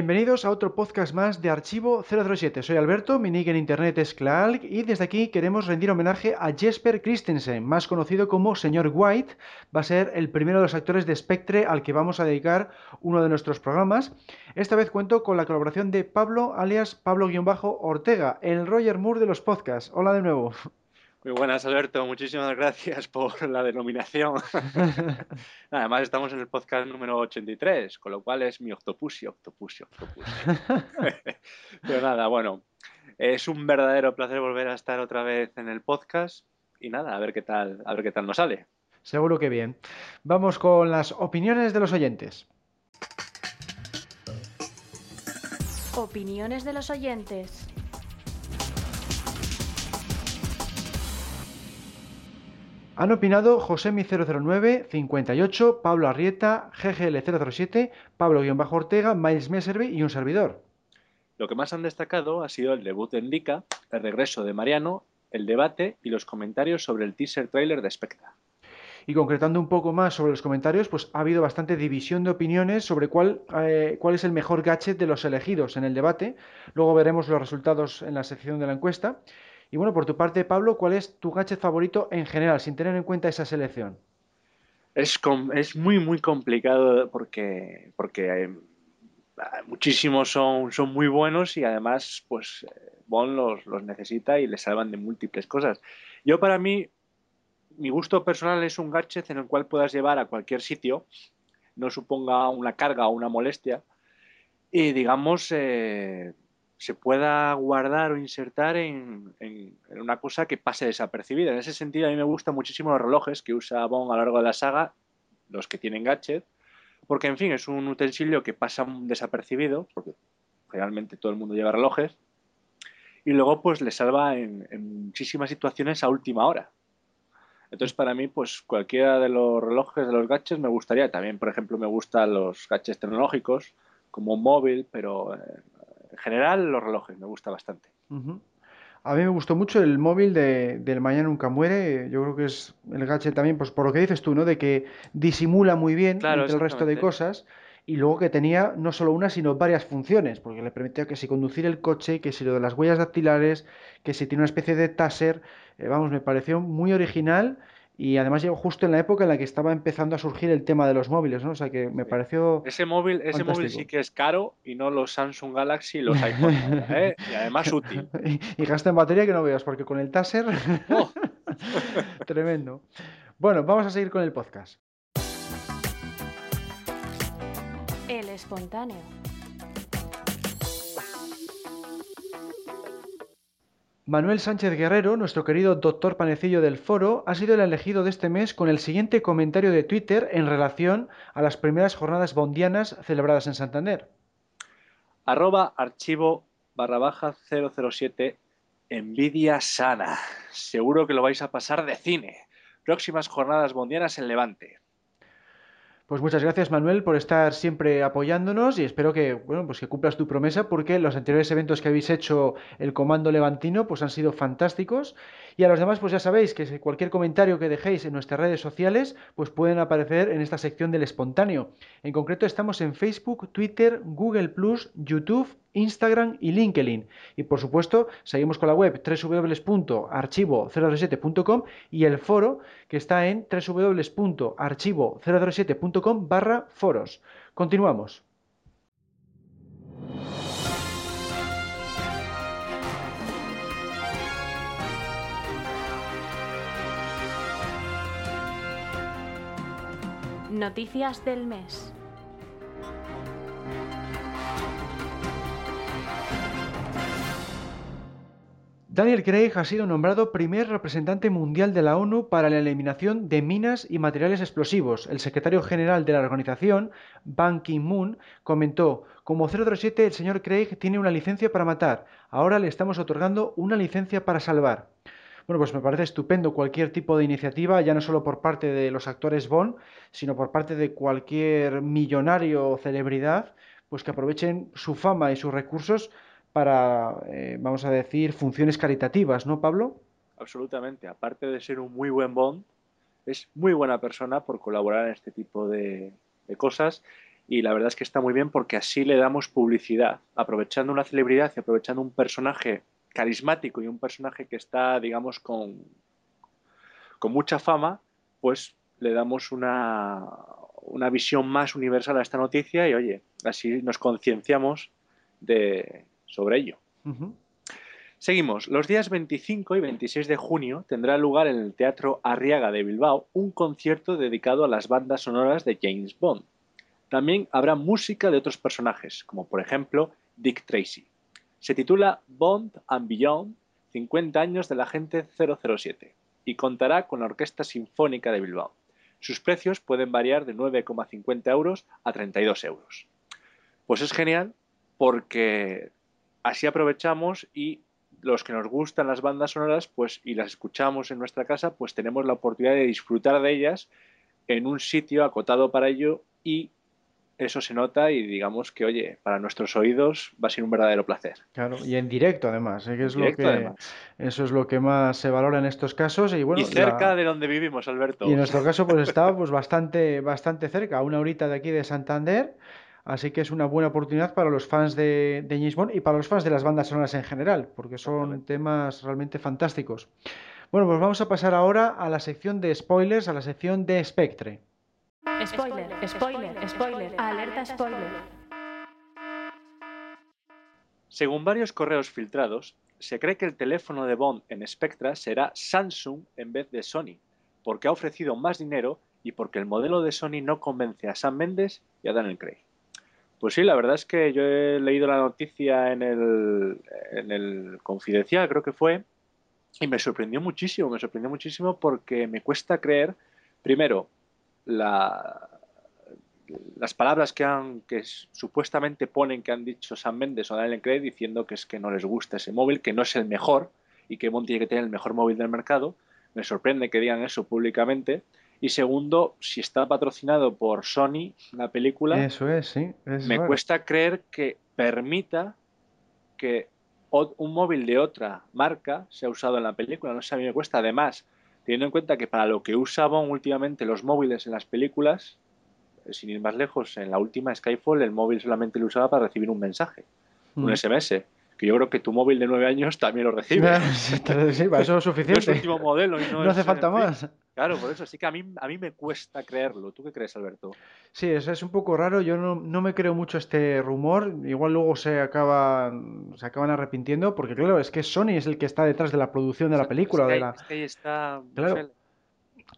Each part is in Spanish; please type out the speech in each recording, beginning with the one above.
Bienvenidos a otro podcast más de Archivo 007. Soy Alberto, mi nick en internet es Klaalk y desde aquí queremos rendir homenaje a Jesper Christensen, más conocido como Señor White. Va a ser el primero de los actores de Spectre al que vamos a dedicar uno de nuestros programas. Esta vez cuento con la colaboración de Pablo, alias Pablo-Ortega, el Roger Moore de los podcasts. Hola de nuevo. Muy buenas, Alberto. Muchísimas gracias por la denominación. Además, estamos en el podcast número 83, con lo cual es mi octopusi, octopusi, octopusi. Pero nada, bueno, es un verdadero placer volver a estar otra vez en el podcast y nada, a ver qué tal, a ver qué tal nos sale. Seguro que bien. Vamos con las opiniones de los oyentes. Opiniones de los oyentes. Han opinado Josemi009, 58, Pablo Arrieta, GGL007, Pablo-Ortega, Miles Messervy y un servidor. Lo que más han destacado ha sido el debut de Indica, el regreso de Mariano, el debate y los comentarios sobre el teaser trailer de Spectra. Y concretando un poco más sobre los comentarios, pues ha habido bastante división de opiniones sobre cuál, eh, cuál es el mejor gadget de los elegidos en el debate. Luego veremos los resultados en la sección de la encuesta. Y bueno, por tu parte, Pablo, ¿cuál es tu gadget favorito en general, sin tener en cuenta esa selección? Es, muy, muy complicado porque, porque eh, muchísimos son, son muy buenos y además, pues, Bond los, los necesita y le salvan de múltiples cosas. Yo, para mí, mi gusto personal es un gadget en el cual puedas llevar a cualquier sitio, no suponga una carga o una molestia, y digamos, eh, se pueda guardar o insertar en, una cosa que pase desapercibida. En ese sentido, a mí me gustan muchísimo los relojes que usa Bond a lo largo de la saga, los que tienen gadget, porque, en fin, es un utensilio que pasa desapercibido, porque realmente todo el mundo lleva relojes, y luego pues le salva en, en muchísimas situaciones a última hora. Entonces, para mí, pues cualquiera de los relojes, de los gadgets, me gustaría. También, por ejemplo, me gustan los gadgets tecnológicos, como un móvil, pero eh, en general los relojes me gusta bastante. A mí me gustó mucho el móvil de, del Mañana Nunca Muere. Yo creo que es el gadget también, pues por lo que dices tú, ¿no? De que disimula muy bien entre el resto de cosas. Y luego que tenía no solo una, sino varias funciones, porque le permitía que si conducir el coche, que si lo de las huellas dactilares, que si tiene una especie de taser. Eh, vamos, me pareció muy original y además llegó justo en la época en la que estaba empezando a surgir el tema de los móviles, ¿no? O sea que me pareció. Ese móvil, ese móvil sí que es caro y no los Samsung Galaxy y los iPhone. ¿eh? Y además útil. y, gasta en batería que no veas, porque con el Taser. Oh. Tremendo. Bueno, vamos a seguir con el podcast. El espontáneo. Manuel Sánchez Guerrero, nuestro querido doctor panecillo del foro, ha sido el elegido de este mes con el siguiente comentario de Twitter en relación a las primeras jornadas bondianas celebradas en Santander. Arroba archivo barra baja 007 Envidia sana. Seguro que lo vais a pasar de cine. Próximas jornadas bondianas en Levante. Pues muchas gracias Manuel por estar siempre apoyándonos y espero que bueno pues que cumplas tu promesa porque los anteriores eventos que habéis hecho el Comando Levantino pues han sido fantásticos y a los demás pues ya sabéis que cualquier comentario que dejéis en nuestras redes sociales pues pueden aparecer en esta sección del espontáneo. En concreto estamos en Facebook, Twitter, Google YouTube Instagram y LinkedIn. Y por supuesto, seguimos con la web www.archivo037.com y el foro que está en www.archivo037.com barra foros. Continuamos. Noticias del mes. Daniel Craig ha sido nombrado primer representante mundial de la ONU para la eliminación de minas y materiales explosivos. El secretario general de la organización, Ban Ki-moon, comentó, como 007 el señor Craig tiene una licencia para matar, ahora le estamos otorgando una licencia para salvar. Bueno, pues me parece estupendo cualquier tipo de iniciativa, ya no solo por parte de los actores Bond, sino por parte de cualquier millonario o celebridad pues que aprovechen su fama y sus recursos para, eh, vamos a decir, funciones caritativas, ¿no, Pablo? Absolutamente. Aparte de ser un muy buen Bond, es muy buena persona por colaborar en este tipo de, cosas y la verdad es que está muy bien porque así le damos publicidad, aprovechando una celebridad y aprovechando un personaje carismático y un personaje que está, digamos, con, con mucha fama, pues le damos una, una visión más universal a esta noticia y oye, así nos concienciamos de, sobre ello. Seguimos. Los días 25 y 26 de junio tendrá lugar en el Teatro Arriaga de Bilbao un concierto dedicado a las bandas sonoras de James Bond. También habrá música de otros personajes, como por ejemplo Dick Tracy. Se titula Bond and Beyond, 50 años de la agente 007, y contará con la Orquesta Sinfónica de Bilbao. Sus precios pueden variar de 9,50 euros a 32 euros. Pues es genial porque así aprovechamos y los que nos gustan las bandas sonoras pues y las escuchamos en nuestra casa pues tenemos la oportunidad de disfrutar de ellas en un sitio acotado para ello y eso se nota y digamos que, oye, para nuestros oídos va a ser un verdadero placer. Claro, y en directo además, ¿eh? que es lo que, eso es lo que más se valora en estos casos. Y, bueno, cerca de donde vivimos, Alberto. Y en nuestro caso pues está pues, bastante, bastante cerca, a una horita de aquí de Santander. Así que es una buena oportunidad para los fans de, de James Bond y para los fans de las bandas sonoras en general, porque son temas realmente fantásticos. Bueno, pues vamos a pasar ahora a la sección de spoilers, a la sección de Spectre. Spoiler, spoiler, spoiler, alerta spoiler. Según varios correos filtrados, se cree que el teléfono de Bond en Spectra será Samsung en vez de Sony, porque ha ofrecido más dinero y porque el modelo de Sony no convence a Sam Mendes y a Daniel Craig. Pues sí, la verdad es que yo he leído la noticia en el, en el Confidencial, creo que fue, y me sorprendió muchísimo, me sorprendió muchísimo porque me cuesta creer, primero, la, las palabras que, han, que supuestamente ponen que han dicho Sam Mendes o Daniel Craig diciendo que es que no les gusta ese móvil, que no es el mejor y que Bond tiene que tener el mejor móvil del mercado. Me sorprende que digan eso públicamente. Y segundo, si está patrocinado por Sony, la película, eso es, sí, me cuesta creer que permita que un móvil de otra marca sea usado en la película. No sé, a mí me cuesta. Además, teniendo en cuenta que para lo que usaban últimamente los móviles en las películas, eh, sin ir más lejos, en la última Skyfall el móvil solamente lo usaba para recibir un mensaje, un SMS. Mm. Que yo creo que tu móvil de nueve años también lo recibe. sí, para eso es suficiente. No es último modelo. no, hace falta más. Claro, por eso sí que a mí, a mí me cuesta creerlo. ¿Tú qué crees, Alberto? Sí, eso es un poco raro. Yo no, no me creo mucho este rumor. Igual luego se acaban, se acaban arrepintiendo, porque claro, es que Sony es el que está detrás de la producción de la película. De la... está... Claro,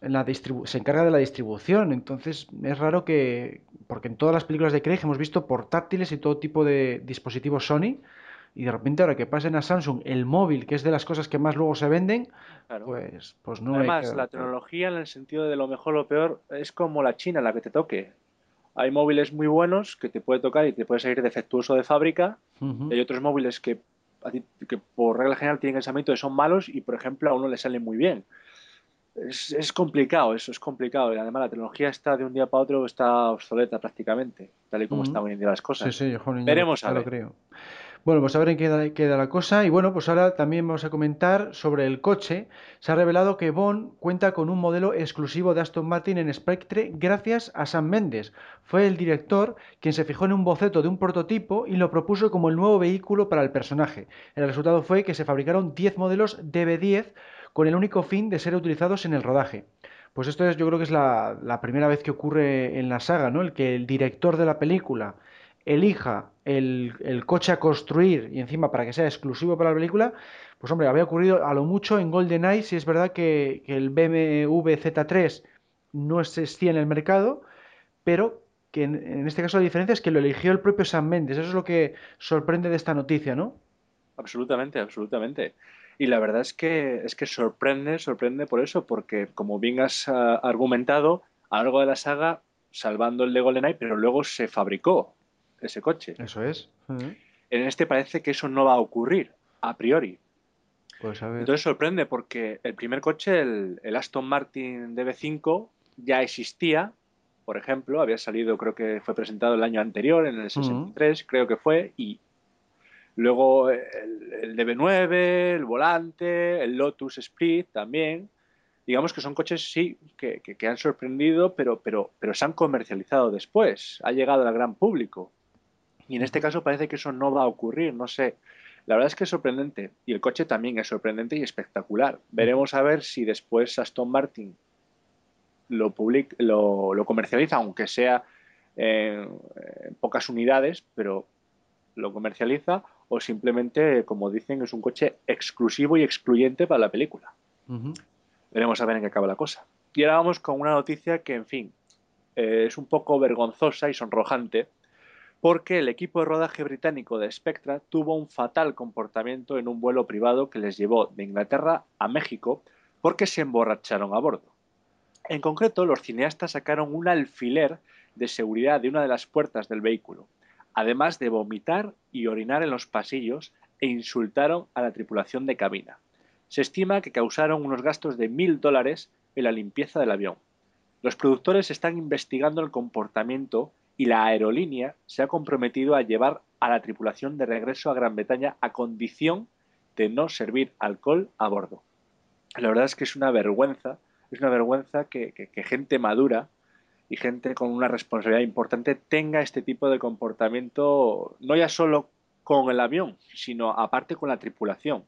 en la se encarga de la distribución. Entonces es raro que, porque en todas las películas de Craig hemos visto portátiles y todo tipo de dispositivos Sony y de repente ahora que pasen a Samsung el móvil, que es de las cosas que más luego se venden, pues, pues no Además, la tecnología en el sentido de lo mejor o lo peor es como la China, la que te toque. Hay móviles muy buenos que te puede tocar y te puede salir defectuoso de fábrica. y hay otros móviles que, que por regla general tienen pensamiento de son malos y, por ejemplo, a uno le salen muy bien. Es, es, complicado, eso es complicado. Y además la tecnología está de un día para otro, está obsoleta prácticamente, tal y como están hoy en día las cosas. Sí, sí, Veremos a ver. Lo creo. Bueno, pues a ver en qué queda, la cosa. Y bueno, pues ahora también vamos a comentar sobre el coche. Se ha revelado que Bond cuenta con un modelo exclusivo de Aston Martin en Spectre gracias a Sam Mendes. Fue el director quien se fijó en un boceto de un prototipo y lo propuso como el nuevo vehículo para el personaje. El resultado fue que se fabricaron 10 modelos DB10 con el único fin de ser utilizados en el rodaje. Pues esto es, yo creo que es la, la primera vez que ocurre en la saga, ¿no? El que el director de la película elija el, coche a construir y encima para que sea exclusivo para la película, pues hombre, había ocurrido a lo mucho en GoldenEye, si es verdad que, el BMW Z3 no existía en el mercado, pero que en, este caso la diferencia es que lo eligió el propio Sam Mendes. Eso es lo que sorprende de esta noticia, ¿no? Absolutamente, absolutamente. Y la verdad es que es que sorprende, sorprende por eso, porque como bien has ah, argumentado, a de la saga, salvando el de GoldenEye, pero luego se fabricó ese coche. Eso es. En este parece que eso no va a ocurrir, a priori. Pues a ver. Entonces sorprende porque el primer coche, el, Aston Martin DB5, ya existía por ejemplo, había salido, creo que fue presentado el año anterior, en el 63, creo que fue, y luego el, el, DB9, el Volante, el Lotus Split también. Digamos que son coches, sí, que, que, han sorprendido, pero, pero, pero se han comercializado después, ha llegado al gran público. Y en este caso parece que eso no va a ocurrir, no sé. La verdad es que es sorprendente y el coche también es sorprendente y espectacular. Veremos a ver si después Aston Martin lo, lo, comercializa, aunque sea en, pocas unidades, pero lo comercializa o simplemente, como dicen, es un coche exclusivo y excluyente para la película. Veremos a ver en qué acaba la cosa. Y ahora vamos con una noticia que, en fin, eh, es un poco vergonzosa y sonrojante, porque el equipo de rodaje británico de Spectra tuvo un fatal comportamiento en un vuelo privado que les llevó de Inglaterra a México porque se emborracharon a bordo. En concreto, los cineastas sacaron un alfiler de seguridad de una de las puertas del vehículo, además de vomitar y orinar en los pasillos e insultaron a la tripulación de cabina. Se estima que causaron unos gastos de mil dólares en la limpieza del avión. Los productores están investigando el comportamiento y la aerolínea se ha comprometido a llevar a la tripulación de regreso a Gran Bretaña a condición de no servir alcohol a bordo. La verdad es que es una vergüenza es una vergüenza que, gente madura y gente con una responsabilidad importante tenga este tipo de comportamiento, no ya solo con el avión, sino aparte con la tripulación.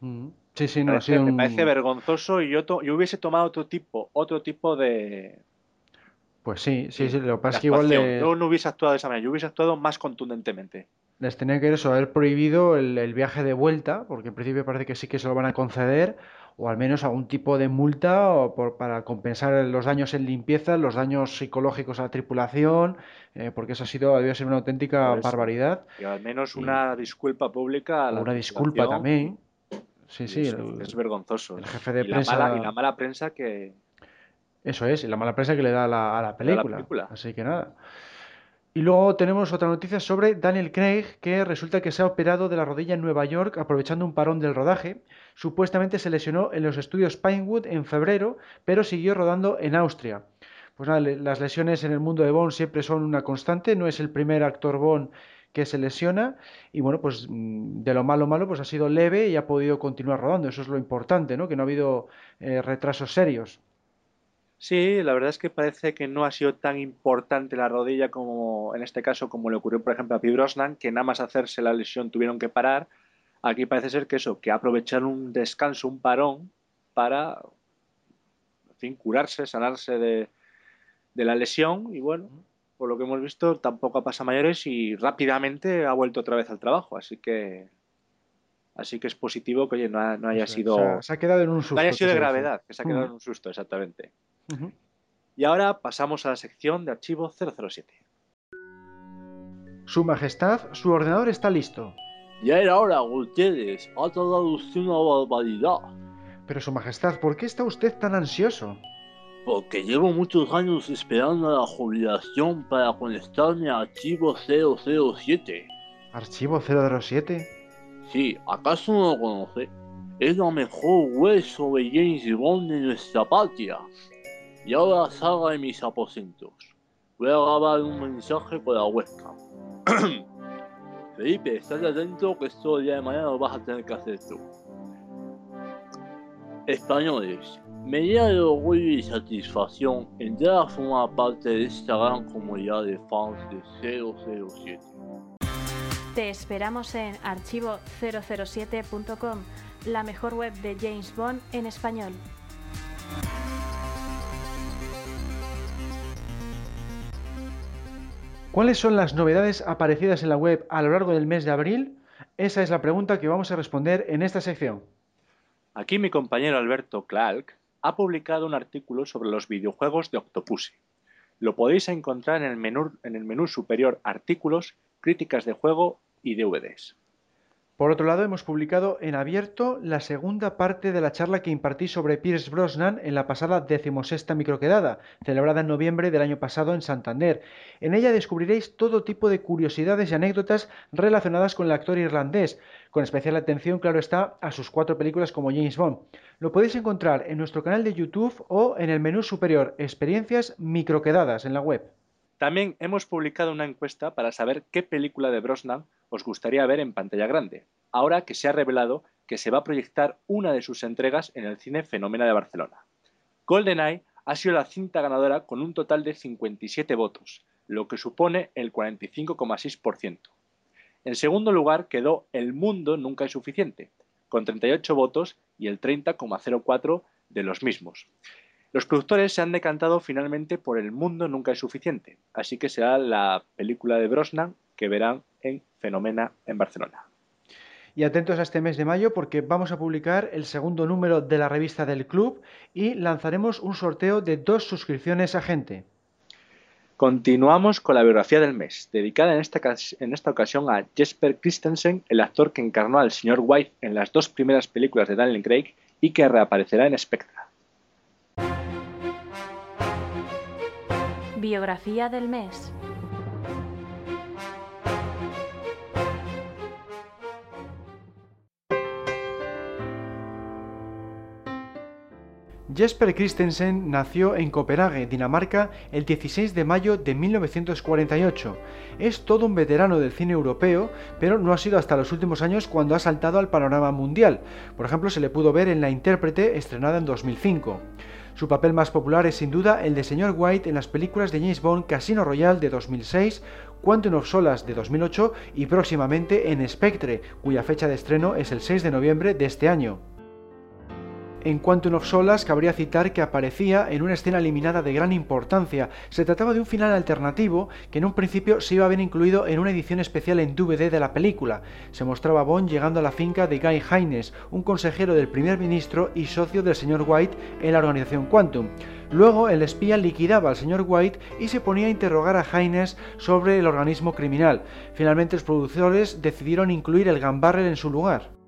Mm. Sí, sí, no, me parece vergonzoso y yo, yo hubiese tomado otro tipo, otro tipo de, pues sí, sí, sí, lo que pasa es que igual Yo no hubiese actuado de esa manera, yo hubiese actuado más contundentemente. Les tenía que eso, haber prohibido el, el, viaje de vuelta, porque en principio parece que sí que se lo van a conceder, o al menos algún tipo de multa o por, para compensar los daños en limpieza, los daños psicológicos a la tripulación, eh, porque eso ha sido, debió ser una auténtica barbaridad. Y al menos una disculpa pública. A la una disculpa también. Sí, sí. es, vergonzoso. El jefe de prensa. La mala, y la mala prensa que. Eso es, y la mala prensa que le da a la, a la película. Así que nada. Y luego tenemos otra noticia sobre Daniel Craig, que resulta que se ha operado de la rodilla en Nueva York aprovechando un parón del rodaje. Supuestamente se lesionó en los estudios Pinewood en febrero, pero siguió rodando en Austria. Pues nada, las lesiones en el mundo de Bond siempre son una constante, no es el primer actor Bond que se lesiona y bueno, pues mm, de lo malo malo pues ha sido leve y ha podido continuar rodando, eso es lo importante, ¿no? Que no ha habido eh, retrasos serios. Sí, la verdad es que parece que no ha sido tan importante la rodilla como en este caso como le ocurrió por ejemplo a Pi Brosnan, que nada más hacerse la lesión tuvieron que parar. Aquí parece ser que eso, que aprovechar un descanso, un parón para en fin, curarse, sanarse de, de la lesión y bueno, por lo que hemos visto tampoco ha pasado mayores y rápidamente ha vuelto otra vez al trabajo, así que así que es positivo que no, haya sido se ha, quedado en un susto, no haya sido de gravedad, que se ha quedado en un susto exactamente. Y ahora pasamos a la sección de archivo 007. Su Majestad, su ordenador está listo. Ya era hora, Gutiérrez. Ha tardado usted una barbaridad. Pero, Su Majestad, ¿por qué está usted tan ansioso? Porque llevo muchos años esperando la jubilación para conectarme a Archivo 007. ¿Archivo 007? Sí, ¿acaso no lo conoce? Es la mejor web sobre James Bond de nuestra patria. Y ahora salga de mis aposentos. Voy a grabar un mensaje con la webcam. Felipe, estás atento que esto el día de mañana lo vas a tener que hacer tú. Españoles, me llena de orgullo y satisfacción entrar a formar parte de esta gran comunidad de fans de 007. Te esperamos en archivo007.com, la mejor web de James Bond en español. ¿Cuáles son las novedades aparecidas en la web a lo largo del mes de abril? Esa es la pregunta que vamos a responder en esta sección. Aquí mi compañero Alberto Clark ha publicado un artículo sobre los videojuegos de Octopussy. Lo podéis encontrar en el menú, en el menú superior Artículos, Críticas de Juego y DVDs. Por otro lado, hemos publicado en abierto la segunda parte de la charla que impartí sobre Pierce Brosnan en la pasada decimosexta microquedada, celebrada en noviembre del año pasado en Santander. En ella descubriréis todo tipo de curiosidades y anécdotas relacionadas con el actor irlandés, con especial atención, claro está, a sus cuatro películas como James Bond. Lo podéis encontrar en nuestro canal de YouTube o en el menú superior Experiencias microquedadas en la web. También hemos publicado una encuesta para saber qué película de Brosnan os gustaría ver en pantalla grande, ahora que se ha revelado que se va a proyectar una de sus entregas en el cine Fenómena de Barcelona. GoldenEye ha sido la cinta ganadora con un total de 57 votos, lo que supone el 45,6%. En segundo lugar quedó El mundo nunca es suficiente, con 38 votos y el 30,04% de los mismos. Los productores se han decantado finalmente por El mundo nunca es suficiente, así que será la película de Brosnan que verán en Fenomena en Barcelona. Y atentos a este mes de mayo porque vamos a publicar el segundo número de la revista del club y lanzaremos un sorteo de dos suscripciones a gente. Continuamos con la biografía del mes, dedicada en esta, en esta ocasión a Jesper Christensen, el actor que encarnó al señor White en las dos primeras películas de Daniel Craig y que reaparecerá en Spectra. Biografía del mes. Jesper Christensen nació en Copenhague, Dinamarca, el 16 de mayo de 1948. Es todo un veterano del cine europeo, pero no ha sido hasta los últimos años cuando ha saltado al panorama mundial. Por ejemplo, se le pudo ver en La Intérprete, estrenada en 2005. Su papel más popular es sin duda el de Señor White en las películas de James Bond Casino Royale de 2006, Quantum of Solas de 2008 y próximamente en Spectre, cuya fecha de estreno es el 6 de noviembre de este año. En Quantum of Solas cabría citar que aparecía en una escena eliminada de gran importancia. Se trataba de un final alternativo que en un principio se iba a haber incluido en una edición especial en DVD de la película. Se mostraba Bond llegando a la finca de Guy Haynes, un consejero del primer ministro y socio del señor White en la organización Quantum. Luego el espía liquidaba al señor White y se ponía a interrogar a Haynes sobre el organismo criminal. Finalmente los productores decidieron incluir el Gambarrel en su lugar.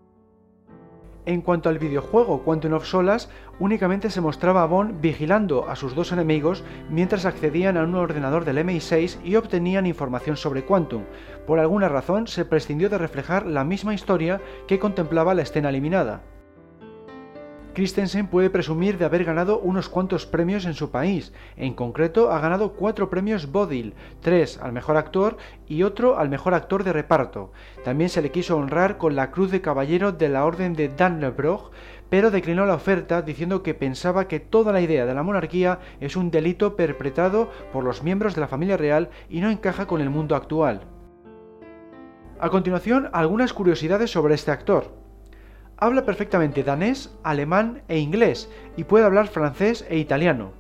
En cuanto al videojuego Quantum of Solas, únicamente se mostraba a Bond vigilando a sus dos enemigos mientras accedían a un ordenador del MI6 y obtenían información sobre Quantum. Por alguna razón se prescindió de reflejar la misma historia que contemplaba la escena eliminada. Christensen puede presumir de haber ganado unos cuantos premios en su país. En concreto, ha ganado cuatro premios Bodil, tres al mejor actor y otro al mejor actor de reparto. También se le quiso honrar con la Cruz de Caballero de la Orden de Dannebrog, pero declinó la oferta diciendo que pensaba que toda la idea de la monarquía es un delito perpetrado por los miembros de la familia real y no encaja con el mundo actual. A continuación, algunas curiosidades sobre este actor. Habla perfectamente danés, alemán e inglés y puede hablar francés e italiano.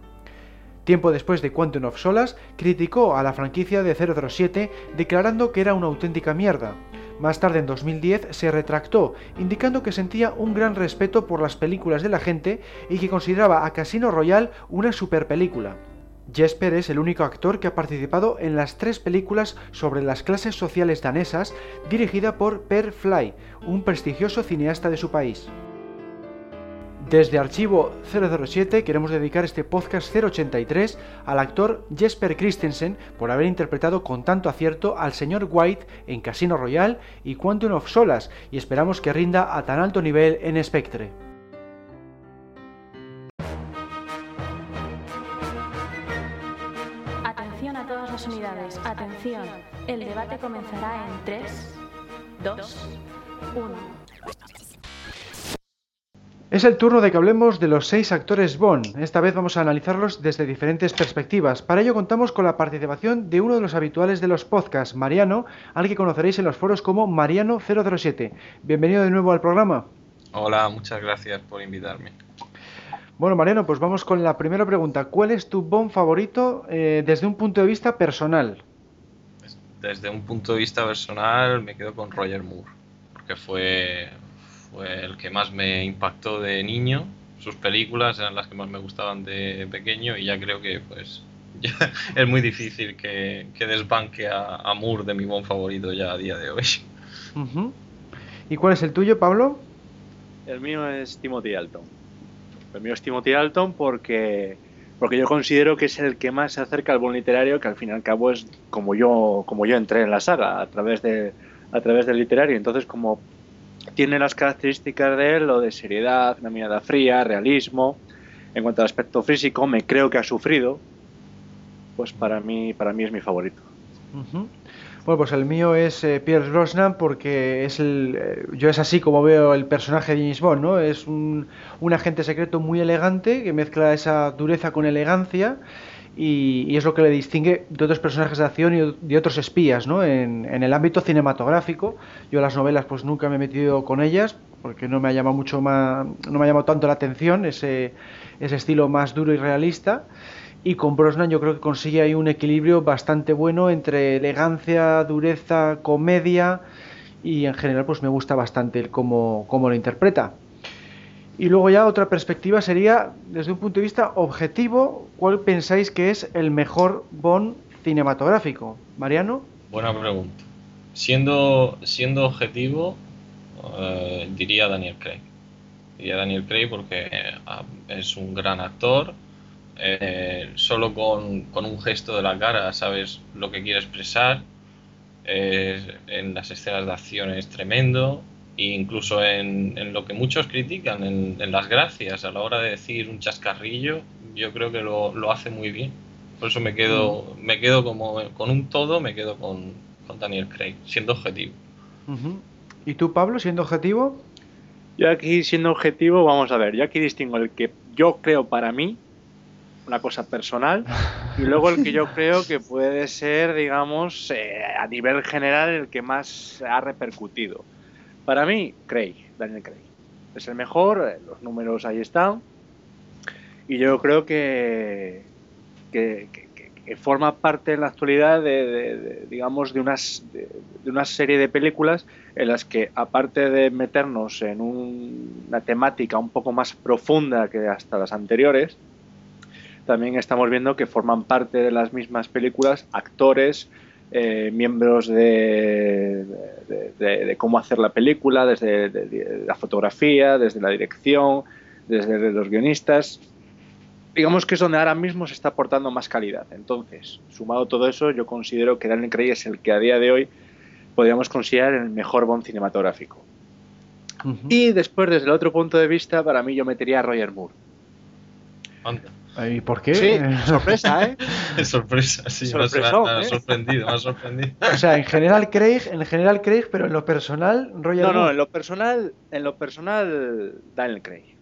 Tiempo después de Quantum of Solas, criticó a la franquicia de 007 declarando que era una auténtica mierda. Más tarde, en 2010, se retractó, indicando que sentía un gran respeto por las películas de la gente y que consideraba a Casino Royale una super película. Jesper es el único actor que ha participado en las tres películas sobre las clases sociales danesas dirigida por Per Fly, un prestigioso cineasta de su país. Desde Archivo 007 queremos dedicar este podcast 083 al actor Jesper Christensen por haber interpretado con tanto acierto al señor White en Casino Royale y Quantum of Solas y esperamos que rinda a tan alto nivel en Spectre. unidades. Atención, el debate comenzará en 3, 2, 1. Es el turno de que hablemos de los seis actores Bond. Esta vez vamos a analizarlos desde diferentes perspectivas. Para ello contamos con la participación de uno de los habituales de los podcasts, Mariano, al que conoceréis en los foros como Mariano007. Bienvenido de nuevo al programa. Hola, muchas gracias por invitarme. Bueno, Mariano, pues vamos con la primera pregunta. ¿Cuál es tu Bond favorito eh, desde un punto de vista personal? Desde un punto de vista personal me quedo con Roger Moore, porque fue, fue el que más me impactó de niño. Sus películas eran las que más me gustaban de pequeño y ya creo que pues es muy difícil que, desbanque a, Moore de mi Bond favorito ya a día de hoy. ¿Y cuál es el tuyo, Pablo? El mío es Timothy Alton. El mío es Timothy Alton porque, porque yo considero que es el que más se acerca al buen literario, que al fin y al cabo es como yo, como yo entré en la saga, a través, de, a través del literario. Entonces, como tiene las características de él, lo de seriedad, una mirada fría, realismo. En cuanto al aspecto físico, me creo que ha sufrido. Pues para mí, para mí es mi favorito. Bueno, pues el mío es eh, Pierce Brosnan porque es el, eh, yo es así como veo el personaje de James Bond, ¿no? Es un, un agente secreto muy elegante que mezcla esa dureza con elegancia y, es lo que le distingue de otros personajes de acción y de otros espías, ¿no? En, el ámbito cinematográfico, yo las novelas pues nunca me he metido con ellas porque no me ha llamado mucho más, no me ha tanto la atención ese, ese estilo más duro y realista y con Brosnan yo creo que consigue ahí un equilibrio bastante bueno entre elegancia, dureza, comedia y en general pues me gusta bastante el cómo, cómo lo interpreta. Y luego ya otra perspectiva sería, desde un punto de vista objetivo, ¿cuál pensáis que es el mejor Bond cinematográfico? Mariano. Buena pregunta. Siendo, siendo objetivo, eh, diría Daniel Craig. Diría Daniel Craig porque eh, es un gran actor, eh, solo con, un gesto de la cara sabes lo que quiere expresar. en las escenas de acción es tremendo. E incluso en, lo que muchos critican, en, las gracias, a la hora de decir un chascarrillo, yo creo que lo, hace muy bien. Por eso me quedo, mm. me quedo como con un todo, me quedo con, Daniel Craig, siendo objetivo. ¿Y tú, Pablo, siendo objetivo? Yo aquí, siendo objetivo, vamos a ver, yo aquí distingo el que yo creo para mí, una cosa personal y luego el que yo creo que puede ser, digamos, eh, a nivel general el que más ha repercutido. Para mí, Craig, Daniel Craig. Es el mejor, eh, los números ahí están y yo creo que, que, forma parte en la actualidad de, digamos, de, unas, de, una serie de películas en las que, aparte de meternos en una temática un poco más profunda que hasta las anteriores, también estamos viendo que forman parte de las mismas películas actores, eh, miembros de, de, cómo hacer la película, desde la fotografía, desde la dirección, desde los guionistas. Digamos que es donde ahora mismo se está aportando más calidad. Entonces, sumado todo eso, yo considero que Daniel Craig es el que a día de hoy podríamos considerar el mejor Bond cinematográfico. Y después, desde el otro punto de vista, para mí yo metería a Roger Moore. ¿Y por qué? Sí, sorpresa, ¿eh? sorpresa, sí, me ha, ¿eh? sorprendido, me ha sorprendido. O sea, en general Craig, en general Craig, pero en lo personal, Roger No, no, en lo personal, en lo personal, Daniel Craig.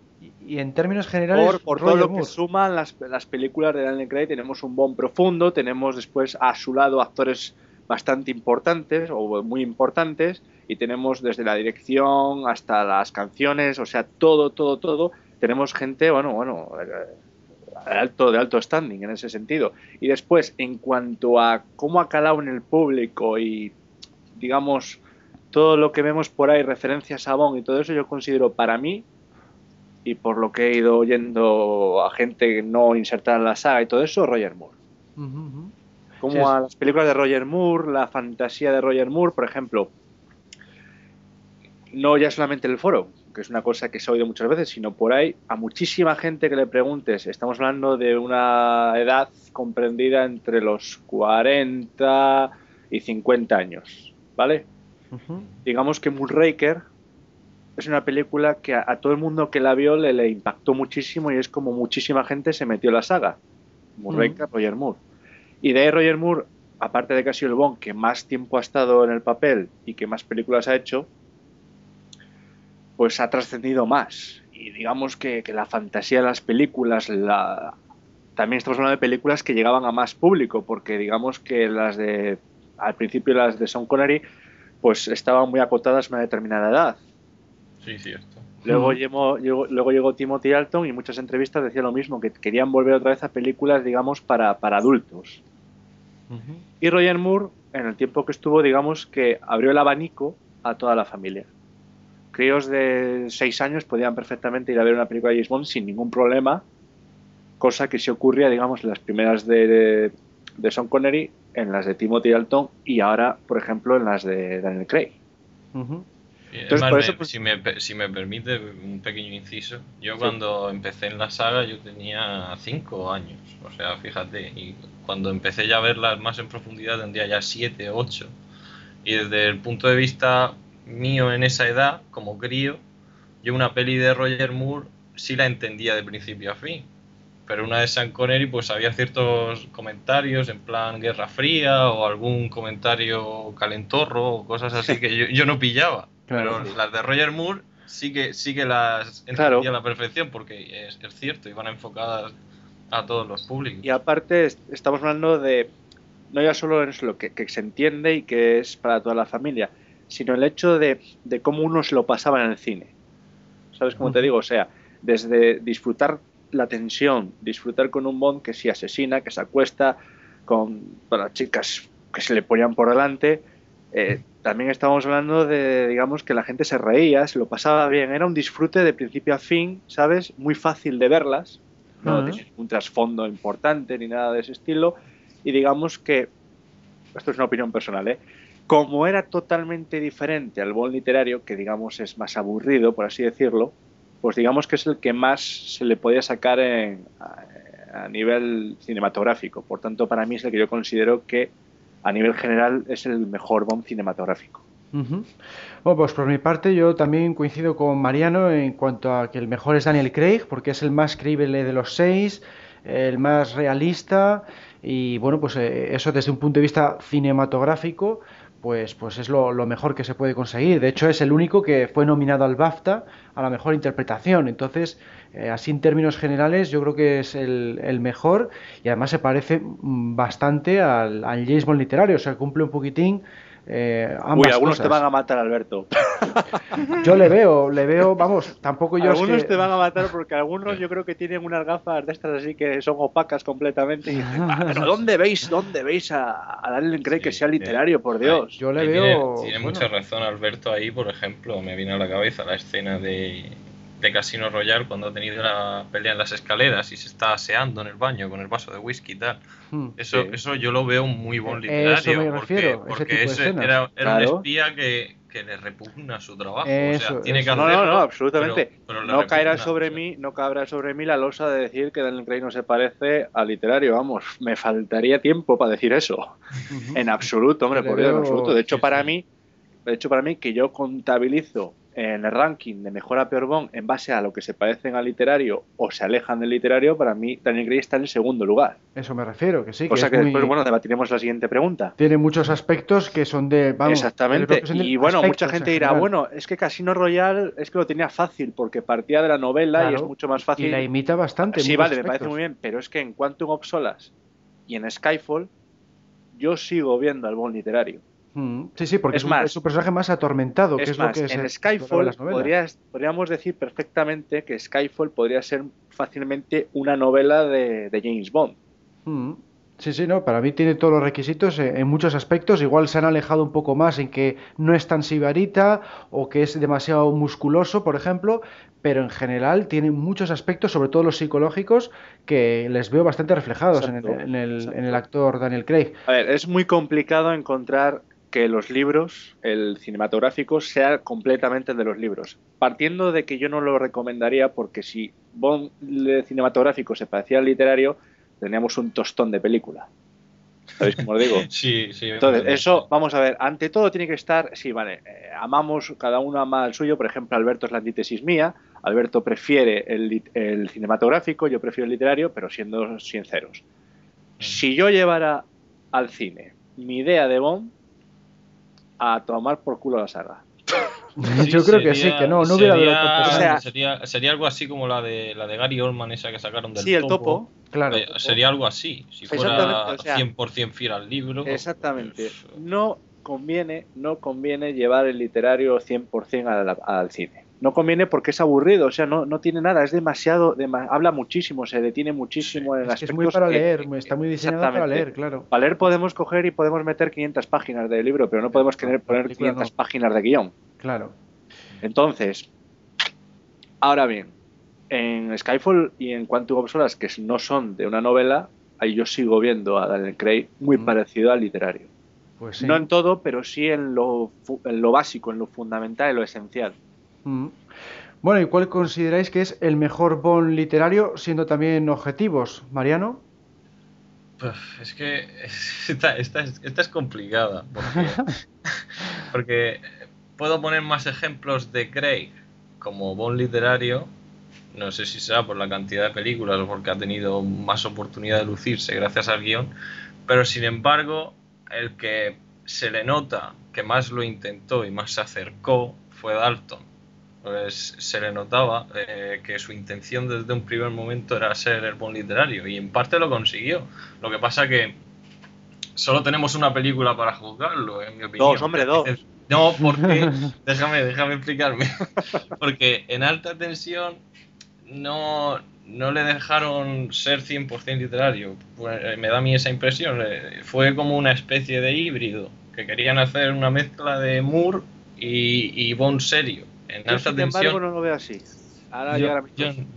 Y, en términos generales, por, por todo lo que suman las, las, películas de Daniel Craig, tenemos un bond profundo, tenemos después a su lado actores bastante importantes o muy importantes, y tenemos desde la dirección hasta las canciones, o sea, todo, todo, todo. Tenemos gente, bueno, bueno, alto, de alto standing en ese sentido. Y después, en cuanto a cómo ha calado en el público y, digamos, todo lo que vemos por ahí, referencias a Bond y todo eso, yo considero para mí, y por lo que he ido oyendo a gente no insertada en la saga y todo eso, Roger Moore. Como a las películas de Roger Moore, la fantasía de Roger Moore, por ejemplo, no ya solamente el foro, que es una cosa que se ha oído muchas veces, sino por ahí a muchísima gente que le preguntes, estamos hablando de una edad comprendida entre los 40 y 50 años, ¿vale? Digamos que Moonraker es una película que a, todo el mundo que la vio le, le, impactó muchísimo y es como muchísima gente se metió en la saga. Moonraker, Roger Moore. Y de ahí Roger Moore, aparte de que ha sido el Bond que más tiempo ha estado en el papel y que más películas ha hecho, pues ha trascendido más. Y digamos que, la fantasía de las películas, la... también estamos hablando de películas que llegaban a más público, porque digamos que las de, al principio las de Sean Connery, pues estaban muy acotadas a una determinada edad. Sí, cierto. Luego, llegó, luego llegó Timothy Alton y muchas entrevistas decían lo mismo, que querían volver otra vez a películas, digamos, para, para adultos. Y Roger Moore, en el tiempo que estuvo, digamos que abrió el abanico a toda la familia críos de 6 años podían perfectamente ir a ver una película de James Bond sin ningún problema, cosa que se ocurría, digamos, en las primeras de, de, Sean Connery, en las de Timothy Dalton y ahora, por ejemplo, en las de Daniel Craig. Entonces, pues si, me, si me permite un pequeño inciso, yo cuando empecé en la saga yo tenía 5 años, o sea, fíjate, y cuando empecé ya a verlas más en profundidad tendría ya 7, 8. Y desde el punto de vista mío en esa edad, como crío, yo una peli de Roger Moore sí la entendía de principio a fin. Pero una de Sean Connery, pues había ciertos comentarios en plan Guerra Fría o algún comentario calentorro o cosas así que yo, no pillaba. Pero las de Roger Moore sí que, sí que las entendía a la perfección porque es, es cierto, iban enfocadas a todos los públicos. Y aparte estamos hablando de no ya solo es lo que, se entiende y que es para toda la familia, sino el hecho de, de cómo uno se lo pasaba en el cine. ¿Sabes cómo te digo? O sea, desde disfrutar la tensión, disfrutar con un Bond que se asesina, que se acuesta, con las chicas que se le ponían por delante. Eh, también estábamos hablando de, digamos, que la gente se reía, se lo pasaba bien. Era un disfrute de principio a fin, ¿sabes? Muy fácil de verlas. No uh un trasfondo importante ni nada de ese estilo. Y digamos que, esto es una opinión personal, ¿eh? Como era totalmente diferente al Bond literario, que digamos es más aburrido, por así decirlo, pues digamos que es el que más se le podía sacar a, nivel cinematográfico. Por tanto, para mí es el que yo considero que a nivel general es el mejor Bond cinematográfico. Bueno, pues por mi parte yo también coincido con Mariano en cuanto a que el mejor es Daniel Craig, porque es el más creíble de los seis, el más realista y bueno, pues eh, eso desde un punto de vista cinematográfico pues, pues es lo, mejor que se puede conseguir. De hecho, es el único que fue nominado al BAFTA a la mejor interpretación. Entonces, eh, así en términos generales, yo creo que es el, mejor y además se parece mm, bastante al, al James Bond literario. O sea, cumple un poquitín eh, Uy, algunos te van a matar, Alberto. yo le veo, le veo, vamos, tampoco yo. Algunos te van a matar porque algunos yo creo que tienen unas gafas de estas así que son opacas completamente. Y ah, pero ¿dónde veis, dónde veis a, a Daniel Craig que sea literario, por Dios? Yo le veo. Tiene, mucha razón Alberto ahí, por ejemplo, me viene a la cabeza la escena de de Casino Royale cuando ha tenido la pelea en las escaleras y se está aseando en el baño con el vaso de whisky y tal. Hmm, eso, eso yo lo veo muy buen eh, literario. porque, porque ese era, era un espía que, que, le repugna su trabajo. o sea, tiene que no, no, no, absolutamente. no caerá sobre mí, no cabrá sobre mí la losa de decir que Daniel Craig no se parece al literario. Vamos, me faltaría tiempo para decir eso. en absoluto, hombre, por Dios, en absoluto. De hecho, para mí, de hecho, para mí, que yo contabilizo en el ranking de mejor a peor Bond en base a lo que se parecen al literario o se alejan del literario, para mí Daniel Craig está en el segundo lugar. Eso me refiero, que sí. O sea que después, bueno, debatiremos la siguiente pregunta. Tiene muchos aspectos que son de. Exactamente. y bueno, mucha gente dirá, bueno, es que Casino Royale es que lo tenía fácil porque partía de la novela y es mucho más fácil. Y la imita bastante. Sí, vale, me parece muy bien, pero es que en Quantum of Solas y en Skyfall, yo sigo viendo al Bond literario. Mm, sí, sí, porque es, más, un, personaje más atormentado. que es lo que en Skyfall podríamos decir perfectamente que Skyfall podría ser fácilmente una novela de, James Bond. Mm, sí, sí, no, para mí tiene todos los requisitos en, muchos aspectos. Igual se han alejado un poco más en que no es tan sibarita o que es demasiado musculoso, por ejemplo, pero en general tiene muchos aspectos, sobre todo los psicológicos, que les veo bastante reflejados en, el, en el actor Daniel Craig. A ver, es muy complicado encontrar que los libros, el cinematográfico, sea completamente de los libros. Partiendo de que yo no lo recomendaría porque si Bond cinematográfico se parecía al literario, teníamos un tostón de película. ¿Sabéis cómo lo digo? Sí, sí. Entonces, eso, vamos a ver, ante todo tiene que estar, sí, vale, eh, amamos, cada uno ama el suyo, por ejemplo, Alberto es la antítesis mía, Alberto prefiere el, el cinematográfico, yo prefiero el literario, pero siendo sinceros. Mm. Si yo llevara al cine mi idea de Bond, a tomar por culo la saga. Yo creo que sí, que no, no hubiera sería, o sea, sería, sería, algo así como la de la de Gary Oldman, esa que sacaron del sí, el topo. Claro. Eh, sería algo así, si fuera o sea, 100% fiel al libro. Exactamente. Pues, no conviene, no conviene llevar el literario 100% al, al cine no conviene porque es aburrido, o sea, no, no tiene nada, es demasiado, habla muchísimo, se detiene muchísimo en es Es muy para leer, está muy diseñado para leer, claro. Para leer podemos coger y podemos meter 500 páginas de libro, pero no podemos poner 500 páginas de guion. Claro. Entonces, ahora bien, en Skyfall y en Quantum of Solace, que no son de una novela, ahí yo sigo viendo a Daniel Craig muy parecido al literario. Pues no en todo, pero sí en lo, en lo básico, en lo fundamental, en lo esencial. Mm. Bueno, ¿y cuál consideráis que es el mejor Bond literario, siendo también objetivos, Mariano? Es que esta, es complicada, porque, puedo poner más ejemplos de Craig como Bond literario, no sé si será por la cantidad de películas o porque ha tenido más oportunidad de lucirse gracias al guion, pero sin embargo, el que se le nota que más lo intentó y más se acercó fue Dalton. Pues se le notaba eh, que su intención desde un primer momento era ser el buen literario y en parte lo consiguió. Lo que pasa que solo tenemos una película para juzgarlo, en mi opinión. Dos, hombre, dos. No, porque, déjame, déjame explicarme. Porque en alta tensión no, no le dejaron ser 100% literario. Pues, eh, me da a mí esa impresión. Eh, fue como una especie de híbrido, que querían hacer una mezcla de Moore y, y Bond serio. En yo, alta sin tensión, embargo, no lo veo así. Ahora yo,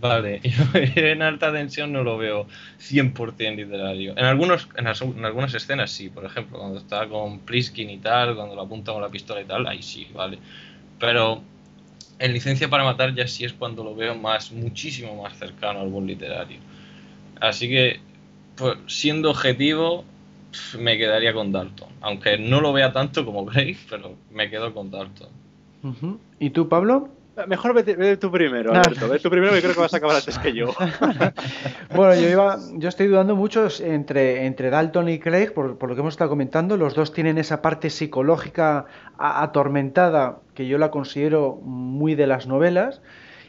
vale, en alta tensión no lo veo 100% literario. En, algunos, en, en, algunas escenas sí, por ejemplo, cuando está con Pliskin y tal, cuando lo apunta con la pistola y tal, ahí sí, vale. Pero en licencia para matar ya sí es cuando lo veo más, muchísimo más cercano al buen literario. Así que, pues, siendo objetivo, me quedaría con Dalton. Aunque no lo vea tanto como Grave, pero me quedo con Dalton. ¿Y tú, Pablo? Mejor vete, tú primero, Alberto. Ve tú primero que creo que vas a acabar antes que yo. bueno, yo iba, yo estoy dudando mucho entre, entre Dalton y Craig, por, por, lo que hemos estado comentando. Los dos tienen esa parte psicológica atormentada que yo la considero muy de las novelas.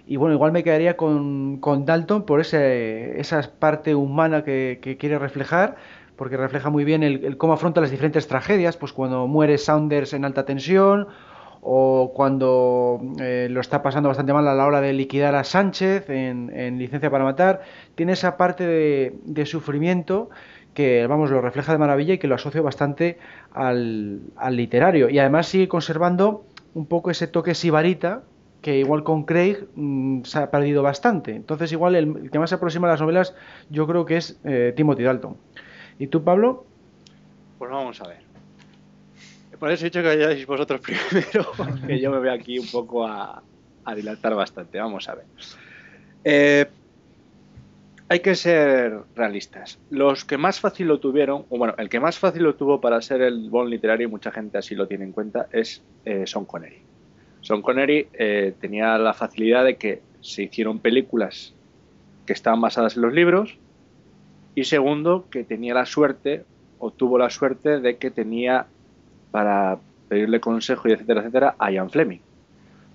Y bueno, igual me quedaría con, con Dalton por ese, esa parte humana que, que, quiere reflejar, porque refleja muy bien el, el, cómo afronta las diferentes tragedias, pues cuando muere Saunders en alta tensión o cuando eh, lo está pasando bastante mal a la hora de liquidar a Sánchez en, licencia para matar, tiene esa parte de, sufrimiento que, vamos, lo refleja de maravilla y que lo asocio bastante al, literario. Y además sigue conservando un poco ese toque sibarita que igual con Craig mm, se ha perdido bastante. Entonces igual el, que más se aproxima a las novelas yo creo que es eh, Timothy Dalton. ¿Y tú, Pablo? Pues vamos a ver. Por eso he dicho que vayáis vosotros primero, que yo me veo aquí un poco a, dilatar bastante. Vamos a ver. Eh, hay que ser realistas. Los que más fácil lo tuvieron, o bueno, el que más fácil lo tuvo para ser el Bond literario, y mucha gente así lo tiene en cuenta, es eh, Sean Connery. Sean Connery eh, tenía la facilidad de que se hicieron películas que estaban basadas en los libros, y segundo, que tenía la suerte, o tuvo la suerte de que tenía para pedirle consejo y etcétera, etcétera, a Ian Fleming.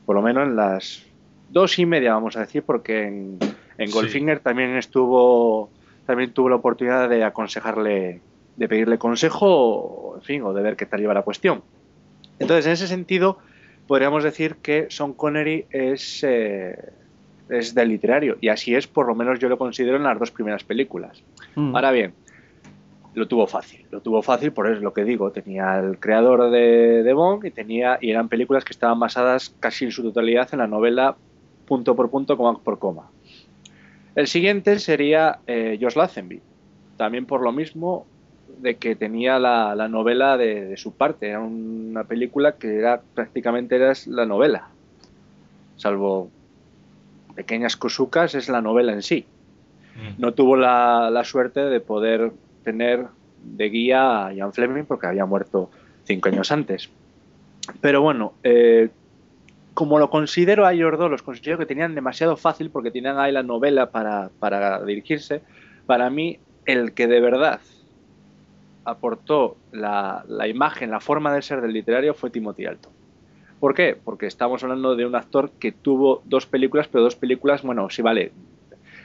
Por lo menos en las dos y media, vamos a decir, porque en, en Goldfinger también estuvo, también tuvo la oportunidad de aconsejarle, de pedirle consejo, en fin, o de ver qué tal lleva la cuestión. Entonces, en ese sentido, podríamos decir que Sean Connery es, eh, es del literario, y así es, por lo menos yo lo considero en las dos primeras películas. Mm. Ahora bien, lo tuvo fácil. Lo tuvo fácil por eso lo que digo. Tenía el creador de, de Bond y, tenía, y eran películas que estaban basadas casi en su totalidad en la novela punto por punto, coma por coma. El siguiente sería eh, Josh Lazenby. También por lo mismo de que tenía la, la novela de, su parte. Era una película que era prácticamente era la novela. Salvo pequeñas cosucas, es la novela en sí. Mm. No tuvo la, la suerte de poder tener de guía a Ian Fleming porque había muerto cinco años antes. Pero bueno, eh, como lo considero a ellos dos, los considero que tenían demasiado fácil porque tenían ahí la novela para, para dirigirse, para mí el que de verdad aportó la, la, imagen, la forma de ser del literario fue Timothy Alton. ¿Por qué? Porque estamos hablando de un actor que tuvo dos películas, pero dos películas, bueno, sí vale,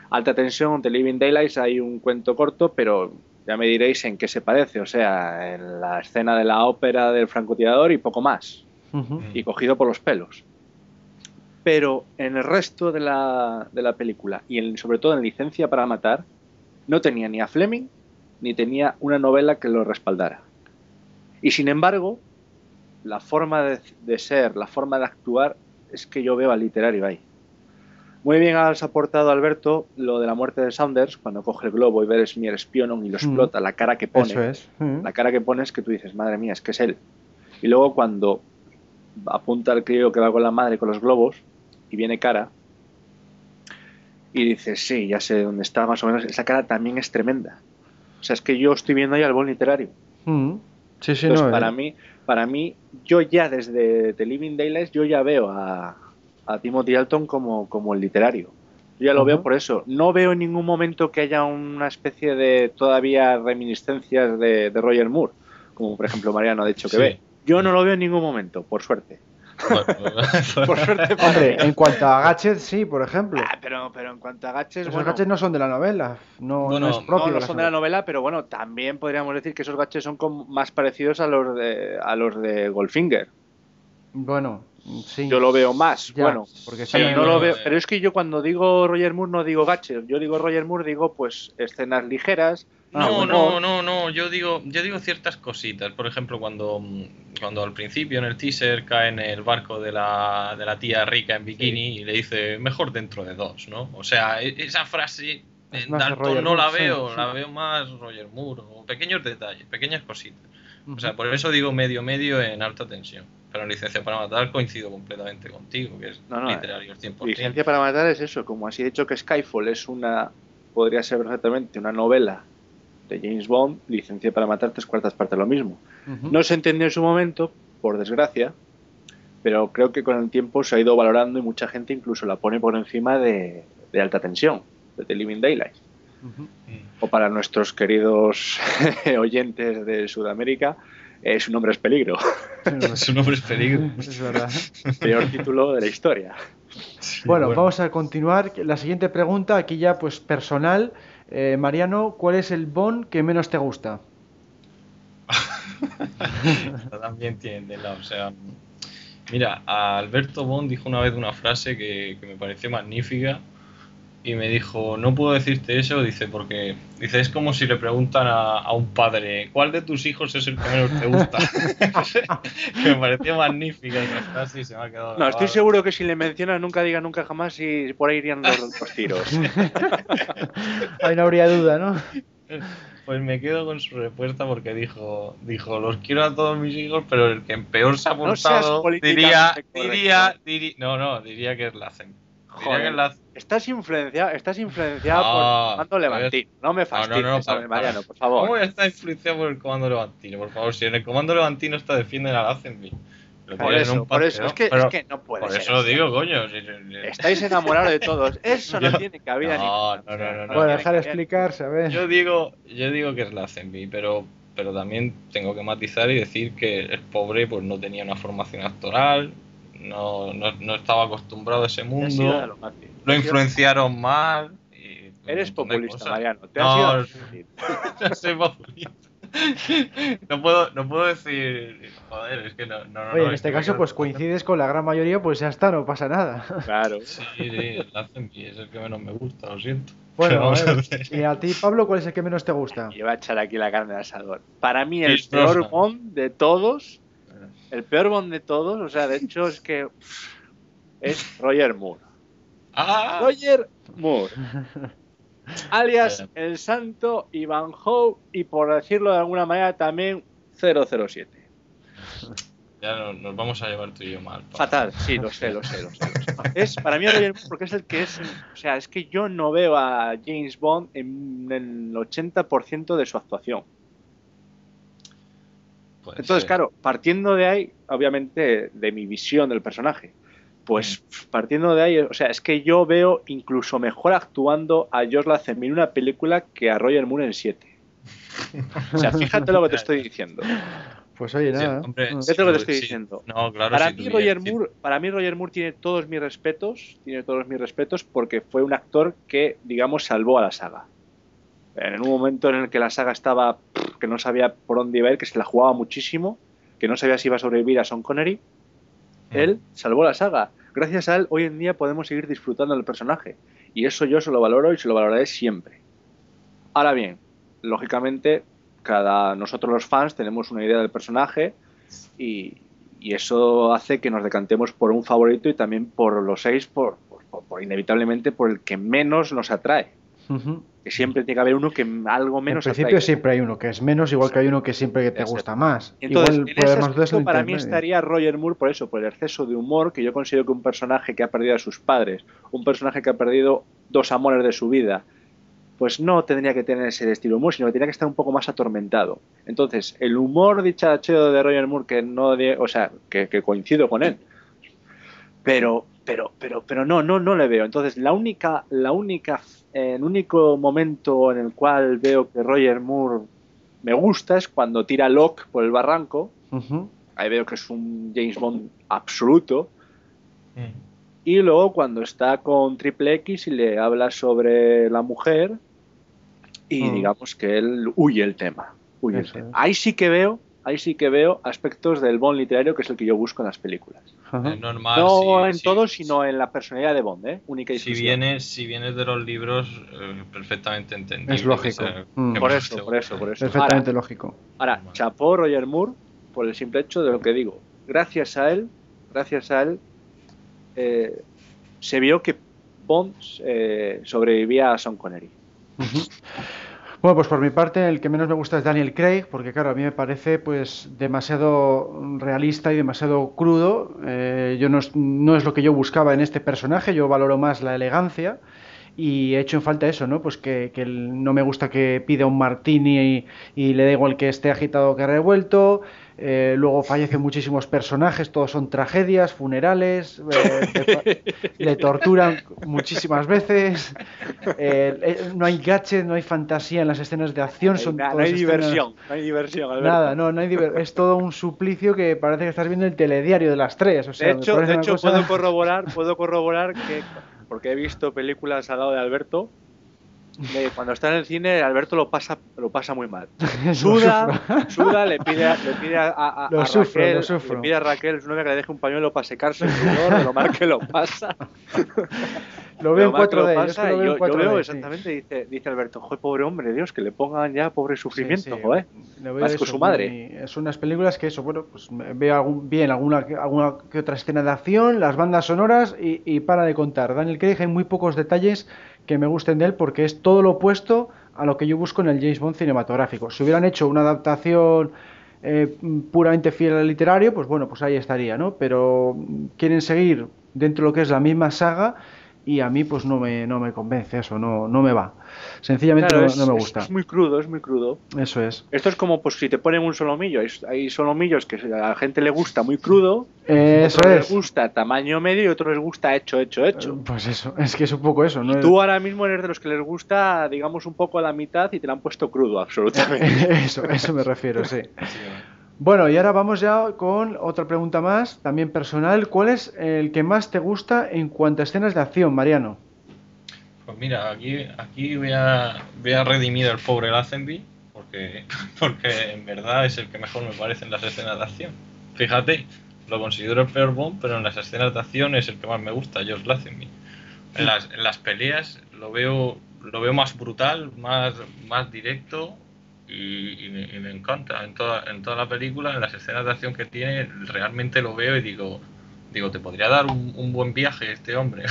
Alta Tensión, The Living Daylights, hay un cuento corto, pero ya me diréis en qué se parece, o sea, en la escena de la ópera del francotirador y poco más, y cogido por los pelos. Pero en el resto de la, de la película, y sobre todo en Licencia para Matar, no tenía ni a Fleming, ni tenía una novela que lo respaldara. Y sin embargo, la forma de, de ser, la forma de actuar, es que yo veo al literario ahí. Muy bien has aportado, Alberto, lo de la muerte de Saunders, cuando coge el globo y ves mi espionon y lo mm. explota, la cara que pone. Eso es. Mm. La cara que pone es que tú dices, madre mía, es que es él. Y luego cuando apunta al crío que va con la madre con los globos y viene cara y dices, sí, ya sé dónde está más o menos, esa cara también es tremenda. O sea, es que yo estoy viendo ahí al buen literario. Mm. Sí, sí, no, para, eh. mí, para mí, yo ya desde The Living Daylights, yo ya veo a, a Timothy Alton como, como el literario. Yo ya lo veo por eso. No veo en ningún momento que haya una especie de todavía reminiscencias de, Roger Moore, como por ejemplo Mariano ha dicho que ve. Yo no lo veo en ningún momento, por suerte. por suerte padre. en cuanto a Gatchet, sí, por ejemplo. Ah, pero, pero en cuanto a Gatchet. Esos bueno, no son de la novela. No, no, es propio no, son de la novela, pero bueno, también podríamos decir que esos Gatchets son más parecidos a los de, a los de Goldfinger. Bueno, yo lo veo más. bueno, porque no lo veo. Pero es que yo cuando digo Roger Moore no digo gaches. Yo digo Roger Moore, digo pues escenas ligeras. No, ah, no, no, no. Yo digo, yo digo ciertas cositas. Por ejemplo, cuando, cuando al principio en el teaser cae en el barco de la, de la tía rica en bikini y le dice mejor dentro de dos, ¿no? O sea, e, esa frase en Dalton no la veo, la veo más Roger Moore o pequeños detalles, pequeñas cositas. O sea, por eso digo medio medio en alta tensión. Pero en Licencia para Matar coincido completamente contigo, que es literario al 100%. Licencia para Matar es eso, como así he dicho que Skyfall es una, podría ser perfectamente una novela de James Bond, Licencia para Matar tres cuartas partes lo mismo. No se entendió en su momento, por desgracia, pero creo que con el tiempo se ha ido valorando y mucha gente incluso la pone por encima de, alta tensión, de The Living Daylight. O para nuestros queridos oyentes de Sudamérica, eh, su nombre es peligro. su nombre es peligro. Es verdad. Peor título de la historia. bueno, vamos a continuar. La siguiente pregunta, aquí ya pues personal. Eh, Mariano, ¿cuál es el Bond que menos te gusta? También tiene O sea, mira, Alberto Bond dijo una vez una frase que me pareció magnífica y me dijo, no puedo decirte eso, dice, porque dice, es como si le preguntan a, un padre, ¿cuál de tus hijos es el que menos te gusta? me pareció magnífica esa frase y se me ha quedado. No, estoy seguro que si le mencionas nunca diga nunca jamás y por ahí irían los, los tiros. ahí no habría duda, ¿no? Pues me quedo con su respuesta porque dijo, dijo, los quiero a todos mis hijos, pero el que peor se ha portado diría, diría, diría, no, no, diría que es la Estás influenciado, estás influenciado por el comando levantino. No me fastidies, no, Mariano, por favor. ¿Cómo está influenciado por el comando levantino? Por favor, si en el comando levantino está defienden al Azenby. Por eso, por eso, es que, es que no puede por ser. eso lo digo, coño. Estáis enamorados de todos. Eso no tiene cabida no, ni. No, no, no. no bueno, dejar explicarse, a ver. Yo digo, yo digo que es la Azenby, pero, pero también tengo que matizar y decir que el pobre pues no tenía una formación actoral, no, no, no estaba acostumbrado a ese mundo, lo, influenciaron mal. Y Eres populista, Mariano. ¿Te no, soy populista. no puedo, no puedo decir, joder, es que no. no Oye, en este caso, pues coincides con la gran mayoría, pues ya está, no pasa nada. Claro. Sí, sí, el es el que menos me gusta, lo siento. Bueno, y a ti, Pablo, ¿cuál es el que menos te gusta? Yo voy a echar aquí la carne de asador. Para mí, el peor Bond de todos el peor Bond de todos, o sea, de hecho es que es Roger Moore. Ah. Roger Moore. Alias el santo Ivan Howe y por decirlo de alguna manera también 007. Ya nos vamos a llevar tú y yo mal. Fatal, sí, lo sé, lo sé, lo sé. Es, para mí Roger Moore porque es el que es, o sea, es que yo no veo a James Bond en el 80% de su actuación. Entonces, claro, partiendo de ahí, obviamente, de mi visión del personaje, pues mm. partiendo de ahí, o sea, es que yo veo incluso mejor actuando a Josh Lazenby en una película que a Roger Moore en 7. O sea, fíjate lo que te estoy diciendo. Pues oye, nada. Sí, hombre, lo que te estoy diciendo. No, claro, para, mí Roger Moore, para mí Roger Moore tiene todos mis respetos, tiene todos mis respetos porque fue un actor que, digamos, salvó a la saga en un momento en el que la saga estaba que no sabía por dónde iba a ir, que se la jugaba muchísimo, que no sabía si iba a sobrevivir a Sean Connery, mm. él salvó la saga. Gracias a él, hoy en día podemos seguir disfrutando del personaje. Y eso yo se lo valoro y se lo valoraré siempre. Ahora bien, lógicamente, cada nosotros los fans tenemos una idea del personaje y, eso hace que nos decantemos por un favorito y también por los seis por, por, inevitablemente por el que menos nos atrae. Que siempre tiene que haber uno que algo menos. En principio siempre hay uno que es menos, igual que hay uno que siempre te gusta más. Entonces, igual para mí estaría Roger Moore por eso, por el exceso de humor, que yo considero que un personaje que ha perdido a sus padres, un personaje que ha perdido dos amores de su vida, pues no tendría que tener ese estilo humor, sino que tendría que estar un poco más atormentado. Entonces, el humor dicharacheo de Roger Moore, que no, o sea, que, coincido con él, pero, pero, pero, pero no, no, no le veo. Entonces, la única, la única, el único momento en el cual veo que Roger Moore me gusta es cuando tira Locke por el barranco. Ahí veo que es un James Bond absoluto. Mm. Y luego cuando está con Triple X y le habla sobre la mujer y mm. digamos que él huye el tema. Ahí sí que veo, ahí sí que veo aspectos del Bond literario que es el que yo busco en las películas. no en todo, sino en la personalidad de Bond, ¿eh? única y si vienes, si vienes de los libros, eh, perfectamente entendido. Es lógico. Mm. Por eso, por eso, por eso. Perfectamente lógico. Ahora, chapó Roger Moore por el simple hecho de lo que digo. Gracias a él, gracias a él, eh, se vio que Bond eh, sobrevivía a Sean Connery. Bueno, pues por mi parte el que menos me gusta es Daniel Craig, porque claro, a mí me parece pues demasiado realista y demasiado crudo. Eh, yo no no es, lo que yo buscaba en este personaje, yo valoro más la elegancia y he hecho en falta eso, ¿no? Pues que, no me gusta que pida un martini y, le da igual que esté agitado que revuelto. Eh, luego fallecen muchísimos personajes, todos son tragedias, funerales, eh, le torturan muchísimas veces. Eh, no hay gadget, no hay fantasía en las escenas de acción. Son no hay diversión, no hay diversión. Nada, no, no hay es todo un suplicio que parece que estás viendo el telediario de las tres. O sea, de hecho, de hecho puedo corroborar, puedo corroborar que porque he visto películas al lado de Alberto. Cuando está en el cine, Alberto lo pasa, lo pasa muy mal. Suda, suda, le pide, le pide a, a, Raquel, le pide a Raquel, su novia, que le deje un pañuelo para secarse el sudor, lo mal que lo pasa. Lo veo en 4D. Yo, yo, veo exactamente, dice, dice Alberto, joder, pobre hombre, Dios, que le pongan ya pobre sufrimiento, joder. Más con su madre. Es unas películas que eso, bueno, pues veo algún, bien alguna, alguna que otra escena de acción, las bandas sonoras y, y para de contar. Daniel Craig hay muy pocos detalles que me gusten de él porque es todo lo opuesto a lo que yo busco en el James Bond cinematográfico. Si hubieran hecho una adaptación eh, puramente fiel al literario, pues bueno, pues ahí estaría, ¿no? Pero quieren seguir dentro de lo que es la misma saga y a mí pues no me, no me convence eso, no, no me va. Sencillamente no, me gusta. Es, muy crudo, es muy crudo. Eso es. Esto es como pues si te ponen un solomillo, hay, hay solomillos que a la gente le gusta muy crudo, eso es. les gusta tamaño medio y otros les gusta hecho, hecho, hecho. Eh, pues eso, es que es un poco eso. ¿no? Y tú ahora mismo eres de los que les gusta, digamos, un poco a la mitad y te lo han puesto crudo, absolutamente. eso, eso me refiero, sí. Bueno, y ahora vamos ya con otra pregunta más, también personal. ¿Cuál es el que más te gusta en cuanto a escenas de acción, Mariano? Pues mira, aquí, aquí voy, a, voy a redimir al pobre Lazenby, porque, porque en verdad es el que mejor me parece en las escenas de acción. Fíjate, lo considero el peor Bond, pero en las escenas de acción es el que más me gusta, George Lazenby. En las, en las peleas lo veo, lo veo más brutal, más, más directo, y, me, encanta en toda, en toda la película, en las escenas de acción que tiene, realmente lo veo y digo, digo, te podría dar un, buen viaje este hombre.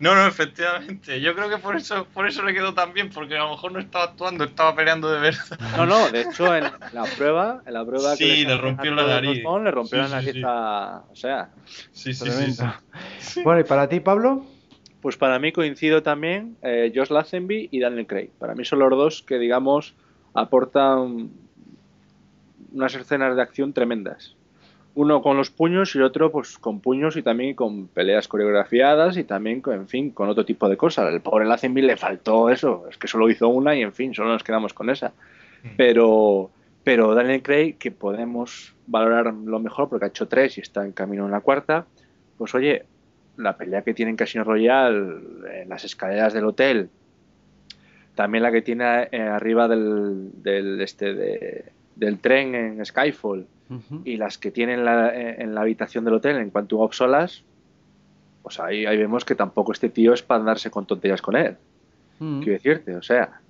no, no, efectivamente. Yo creo que por eso, por eso le quedó tan bien, porque a lo mejor no estaba actuando, estaba peleando de verdad. No, no, de hecho en la prueba, en la prueba sí, que le, rompió la nariz. le rompió la nariz a, o sea, sí, sí, sí, Bueno, ¿y para ti, Pablo? Pues para mí coincido también eh, Josh Lazenby y Daniel Craig. Para mí son los dos que, digamos, aportan unas escenas de acción tremendas. Uno con los puños y el otro pues con puños y también con peleas coreografiadas y también, en fin, con otro tipo de cosas. El pobre Lazenby le faltó eso, es que solo hizo una y, en fin, solo nos quedamos con esa. Mm. Pero, pero Daniel Craig, que podemos valorar lo mejor porque ha hecho tres y está en camino en la cuarta, pues oye, la pelea que tiene en Casino Royale en las escaleras del hotel, también la que tiene eh, arriba del, del, este, del tren en Skyfall y las que tiene en la, en la, habitación del hotel en Quantum of Solas, pues ahí, ahí vemos que tampoco este tío es para andarse con tonterías con él. Quiero decirte, o sea.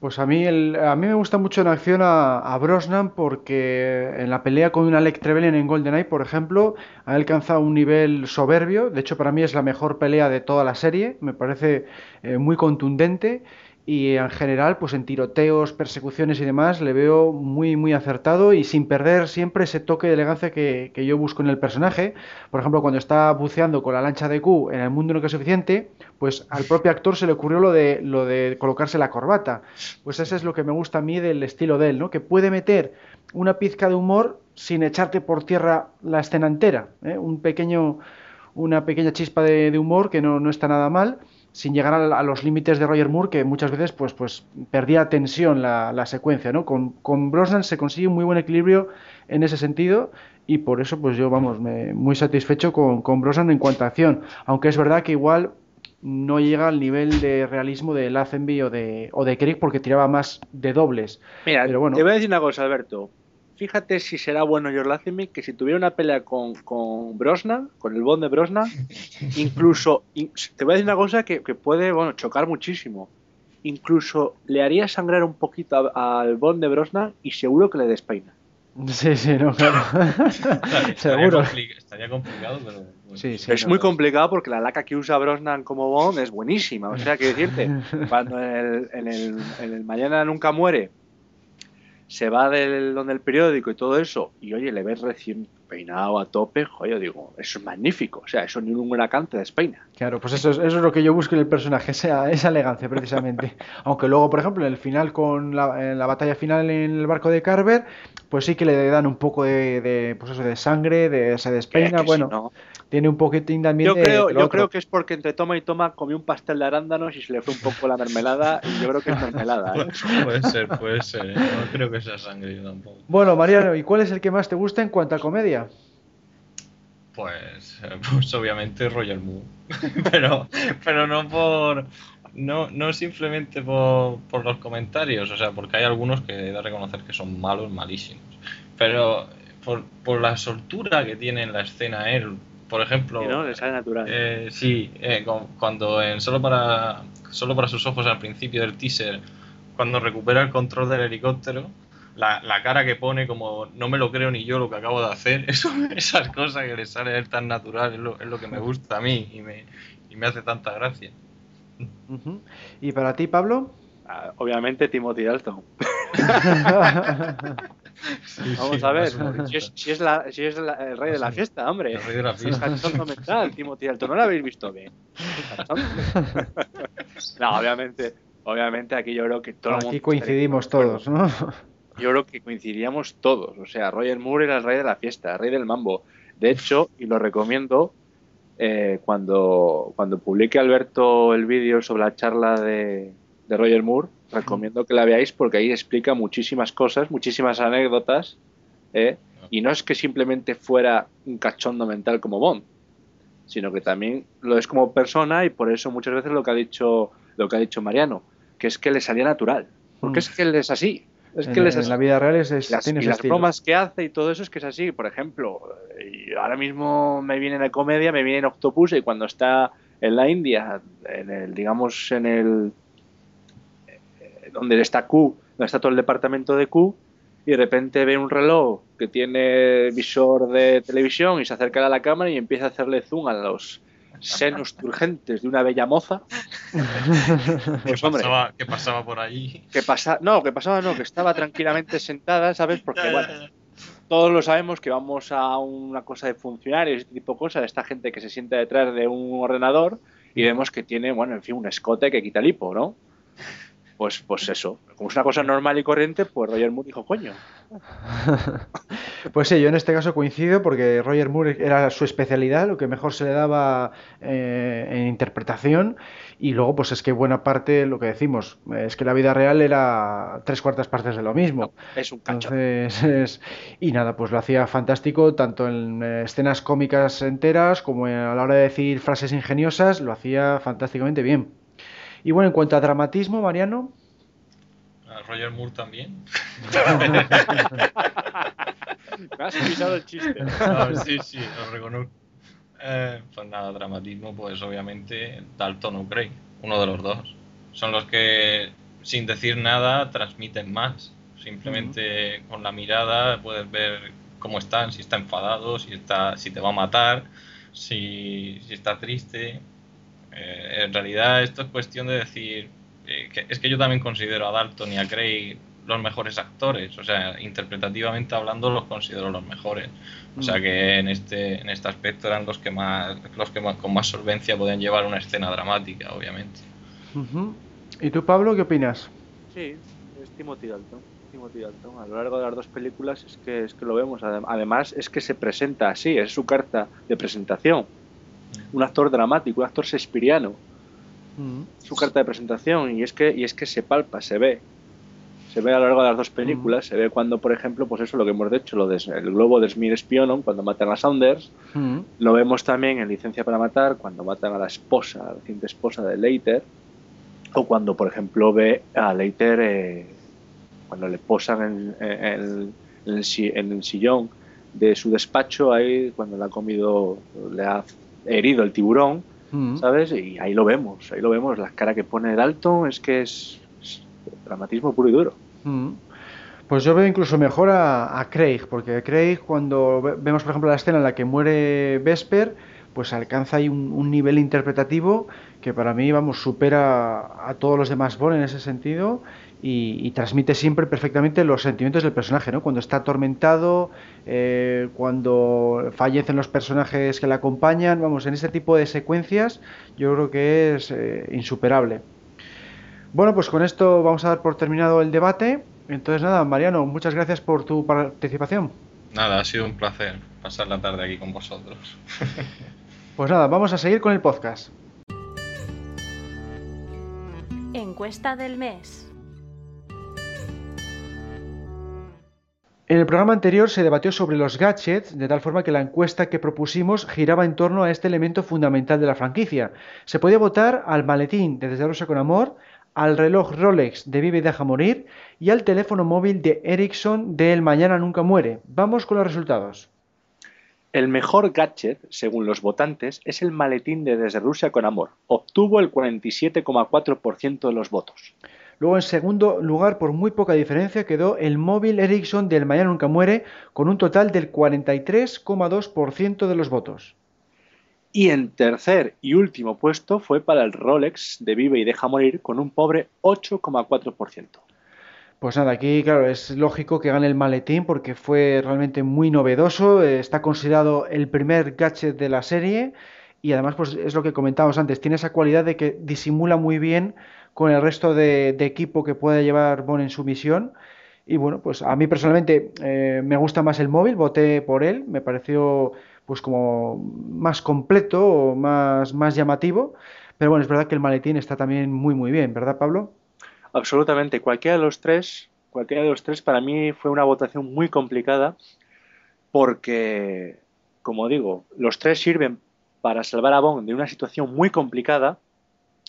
Pues a mí, el, a mí me gusta mucho en acción a, Brosnan porque en la pelea con un Alec Trevelyan en GoldenEye, por ejemplo, ha alcanzado un nivel soberbio. De hecho, para mí es la mejor pelea de toda la serie. Me parece eh, muy contundente y en general, pues en tiroteos, persecuciones y demás, le veo muy, muy acertado y sin perder siempre ese toque de elegancia que, yo busco en el personaje. Por ejemplo, cuando está buceando con la lancha de Q en el mundo no que es suficiente, pues al propio actor se le ocurrió lo de, lo de colocarse la corbata. Pues eso es lo que me gusta a mí del estilo de él, ¿no? Que puede meter una pizca de humor sin echarte por tierra la escena entera. ¿eh? Un pequeño, una pequeña chispa de, de humor que no, no está nada mal sin llegar a, los límites de Roger Moore, que muchas veces pues, pues perdía tensión la, secuencia. ¿no? Con, con, Brosnan se consigue un muy buen equilibrio en ese sentido y por eso pues yo vamos me, muy satisfecho con, con Brosnan en cuanto a acción. Aunque es verdad que igual no llega al nivel de realismo de Lazenby o de, o de porque tiraba más de dobles. Mira, te voy a decir una cosa, Alberto fíjate si será bueno George Lazenby que si tuviera una pelea con, con Brosnan, con el Bond de Brosnan, incluso, te voy a decir una cosa que, puede bueno, chocar muchísimo. Incluso le haría sangrar un poquito al Bond de Brosnan y seguro que le despeina. Sí, sí, no, claro. Seguro. Estaría complicado, pero. Sí, sí, es muy complicado porque la laca que usa Brosnan como Bond es buenísima. O sea, que decirte, cuando en el, en el, en el Mañana Nunca Muere se va del donde el periódico y todo eso, y oye, le ves recién peinado a tope, joder, digo, eso es magnífico, o sea, eso ni un huracán te despeina. Claro, pues eso es, eso es lo que yo busco en el personaje, esa, esa elegancia precisamente. Aunque luego, por ejemplo, en el final, con la, en la batalla final en el barco de Carver, pues sí que le dan un poco de, de pues eso, de sangre, de, se despeina, bueno tiene un poquitín también yo creo, Yo creo que es porque entre toma y toma comió un pastel de arándanos y se le fue un poco la mermelada y yo creo que es mermelada. ¿eh? puede ser, puede ser. ¿eh? No creo que sea sangre yo tampoco. Bueno, Mariano, ¿y cuál es el que más te gusta en cuanto a comedia? Pues, pues obviamente Roger Moore. pero, pero no por... No, no simplemente por, por los comentarios, o sea, porque hay algunos que he de reconocer que son malos, malísimos. Pero por, por la soltura que tiene en la escena él, por ejemplo. Sí, ¿no? Le sale natural. Eh, sí, eh, cuando en solo para solo para sus ojos al principio del teaser, cuando recupera el control del helicóptero, la, cara que pone como no me lo creo ni yo lo que acabo de hacer, eso, esas cosas que le sale a él tan natural es lo, es lo que me gusta a mí y me, y me hace tanta gracia. ¿Y para ti, Pablo? Ah, obviamente Timothy Dalton. Vamos a ver, si es, la, si es el rey de la fiesta, hombre. El rey de la fiesta. mental, Timothy Dalton. ¿No lo habéis visto bien? no, obviamente, obviamente aquí yo creo que todo Aquí coincidimos todos, ¿no? Yo creo que coincidiríamos todos. O sea, Roger Moore era el rey de la fiesta, el rey del mambo. De hecho, y lo recomiendo, eh, cuando, cuando publique Alberto el vídeo sobre la charla de, de Roger Moore, recomiendo que la veáis porque ahí explica muchísimas cosas, muchísimas anécdotas, ¿eh? y no es que simplemente fuera un cachondo mental como Bond, sino que también lo es como persona y por eso muchas veces lo que ha dicho lo que ha dicho Mariano, que es que le salía natural, porque es mm. que él es así. Es que en, la vida real es, es las, y las bromas que hace y todo eso es que es así. Por ejemplo, y ahora mismo me viene de comedia, me viene en Octopus y cuando está en la India, en el, digamos, en el donde está Q, donde está todo el departamento de Q, y de repente ve un reloj que tiene visor de televisión y se acerca a la cámara y empieza a hacerle zoom a los senos turgentes de una bella moza. Pues, ¿Qué, pasaba, ¿Qué pasaba por ahí? Que pasa, no, que pasaba no, que estaba tranquilamente sentada, ¿sabes? Porque bueno, todos lo sabemos que vamos a una cosa de funcionarios, este tipo de cosas, esta gente que se sienta detrás de un ordenador y vemos que tiene, bueno, en fin, un escote que quita el hipo, ¿no? pues, pues eso, como es una cosa normal y corriente, pues Roger Moore dijo, coño. pues sí, yo en este caso coincido porque Roger Moore era su especialidad, lo que mejor se le daba eh, en interpretación y luego pues es que buena parte, lo que decimos, es que la vida real era tres cuartas partes de lo mismo. es un cacho. y nada, pues lo hacía fantástico, tanto en eh, escenas cómicas enteras como a la hora de decir frases ingeniosas, lo hacía fantásticamente bien. Y bueno, en cuanto a dramatismo, Mariano. Roger Moore también. Me has pisado el chiste. sí, sí, lo reconozco. Eh, pues nada, dramatismo, pues obviamente Dalton o Craig, uno de los dos. Son los que sin decir nada transmiten más. Simplemente con la mirada puedes ver cómo están, si está enfadado, si está, si te va a matar, si, está triste. Eh, en realidad esto es cuestión de decir, eh, que, es que yo también considero a Dalton y a Craig los mejores actores, o sea, interpretativamente hablando los considero los mejores. O sea que en este en este aspecto eran los que más los que más, con más solvencia podían llevar una escena dramática, obviamente. ¿Y tú, Pablo, qué opinas? Sí, es Timothy Dalton. Timothy Dalton. A lo largo de las dos películas es que es que lo vemos. Además es que se presenta así, es su carta de presentación. Un actor dramático, un actor sespiriano. Su carta de presentación y es que y es que se palpa, se ve se ve a lo largo de las dos películas, se ve cuando, por ejemplo, pues eso lo que hemos dicho, lo de el globo de Smith Spionon, cuando matan a Saunders, lo vemos también en Licencia para Matar, cuando matan a la esposa, a la reciente esposa de Leiter, o cuando, por ejemplo, ve a Leiter eh, cuando le posan en, el, sillón de su despacho, ahí cuando le ha comido, le ha herido el tiburón, ¿sabes? Y ahí lo vemos, ahí lo vemos, la cara que pone Dalton es que es dramatismo puro y duro. Mm. Pues yo veo incluso mejor a, Craig, porque Craig cuando vemos por ejemplo la escena en la que muere Vesper, pues alcanza ahí un, nivel interpretativo que para mí, vamos, supera a todos los demás Bond en ese sentido y, transmite siempre perfectamente los sentimientos del personaje, ¿no? Cuando está atormentado, eh, cuando fallecen los personajes que le acompañan, vamos, en ese tipo de secuencias yo creo que es eh, insuperable. Bueno, pues con esto vamos a dar por terminado el debate. Entonces nada, Mariano, muchas gracias por tu participación. Nada, ha sido un placer pasar la tarde aquí con vosotros. pues nada, vamos a seguir con el podcast. Encuesta del mes. En el programa anterior se debatió sobre los gadgets, de tal forma que la encuesta que propusimos giraba en torno a este elemento fundamental de la franquicia. Se podía votar al maletín de Desde Rosa con Amor, al reloj Rolex de Vive y Deja Morir y al teléfono móvil de Ericsson de El Mañana Nunca Muere. Vamos con los resultados. El mejor gadget, según los votantes, es el maletín de Desde Rusia con Amor. Obtuvo el 47,4% de los votos. Luego, en segundo lugar, por muy poca diferencia, quedó el móvil Ericsson del Mañana Nunca Muere, con un total del 43,2% de los votos. Y en tercer y último puesto fue para el Rolex de Vive y Deja Morir con un pobre 8,4%. Pues nada, aquí claro, es lógico que gane el maletín porque fue realmente muy novedoso, está considerado el primer gadget de la serie y además pues es lo que comentábamos antes, tiene esa cualidad de que disimula muy bien con el resto de, equipo que puede llevar Bon en su misión. Y bueno, pues a mí personalmente eh, me gusta más el móvil, voté por él, me pareció pues como más completo o más, más llamativo. Pero bueno, es verdad que el maletín está también muy muy bien, ¿verdad Pablo? Absolutamente. Cualquiera de los tres, cualquiera de los tres para mí fue una votación muy complicada porque, como digo, los tres sirven para salvar a Bond de una situación muy complicada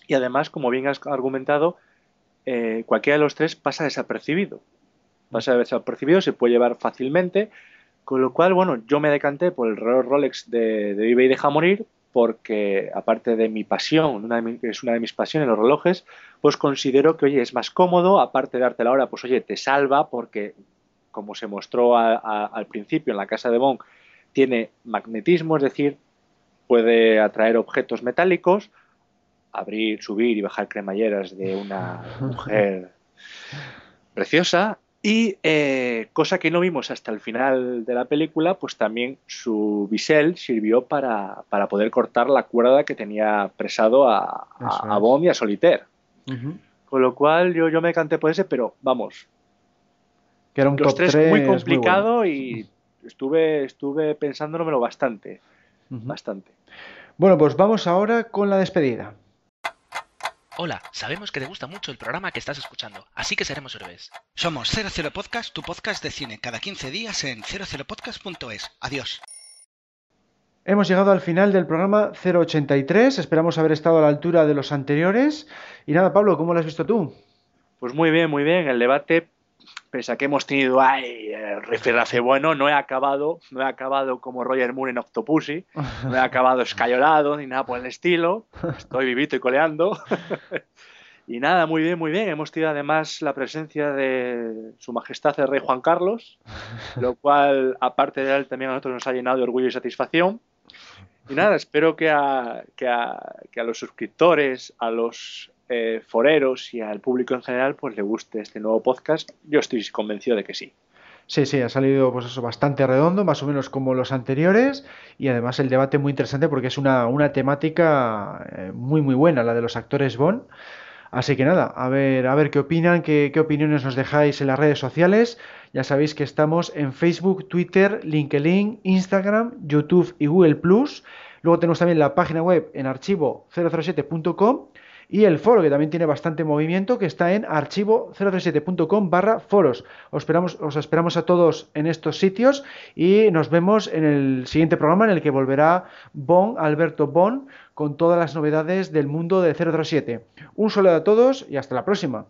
y además, como bien has argumentado, eh, cualquiera de los tres pasa desapercibido. Pasa desapercibido, se puede llevar fácilmente con lo cual, bueno, yo me decanté por el reloj Rolex de, Vive y Deja Morir, porque aparte de mi pasión, que es una de mis pasiones, los relojes, pues considero que, oye, es más cómodo, aparte de darte la hora, pues oye, te salva, porque como se mostró al principio en la casa de Bond, tiene magnetismo, es decir, puede atraer objetos metálicos, abrir, subir y bajar cremalleras de una mujer preciosa y eh, cosa que no vimos hasta el final de la película, pues también su bisel sirvió para, poder cortar la cuerda que tenía presado a, a, Bond y a Solitaire. Con lo cual yo, yo me canté por ese, pero vamos. Que era un los tres muy complicado y estuve, estuve pensándomelo bastante. Bastante. Bueno, pues vamos ahora con la despedida. Hola, sabemos que te gusta mucho el programa que estás escuchando, así que seremos héroes. Somos 00 Podcast, tu podcast de cine, cada 15 días en 00podcast.es. Adiós. Hemos llegado al final del programa 083, esperamos haber estado a la altura de los anteriores. Y nada, Pablo, ¿cómo lo has visto tú? Pues muy bien, muy bien. El debate pese a que hemos tenido ay, el bueno, no he acabado, no he acabado como Roger Moore en Octopussy, no he acabado escayolado ni nada por el estilo, estoy vivito y coleando. Y nada, muy bien, muy bien. Hemos tenido además la presencia de Su Majestad el Rey Juan Carlos, lo cual, aparte de él, también a nosotros nos ha llenado de orgullo y satisfacción. Y nada, espero que a, que a, que a los suscriptores, a los eh, foreros y al público en general, pues le guste este nuevo podcast. Yo estoy convencido de que sí. Sí, sí, ha salido pues eso bastante redondo, más o menos como los anteriores, y además el debate muy interesante porque es una, una temática eh, muy muy buena, la de los actores Bond. Así que nada, a ver, a ver qué opinan, qué, qué opiniones nos dejáis en las redes sociales. Ya sabéis que estamos en Facebook, Twitter, LinkedIn, Instagram, YouTube y Google. Luego tenemos también la página web en archivo007.com y el foro que también tiene bastante movimiento que está en archivo037.com barra foros. Os esperamos, os esperamos a todos en estos sitios y nos vemos en el siguiente programa en el que volverá Bon, Alberto Bon, con todas las novedades del mundo de 007. Un saludo a todos y hasta la próxima.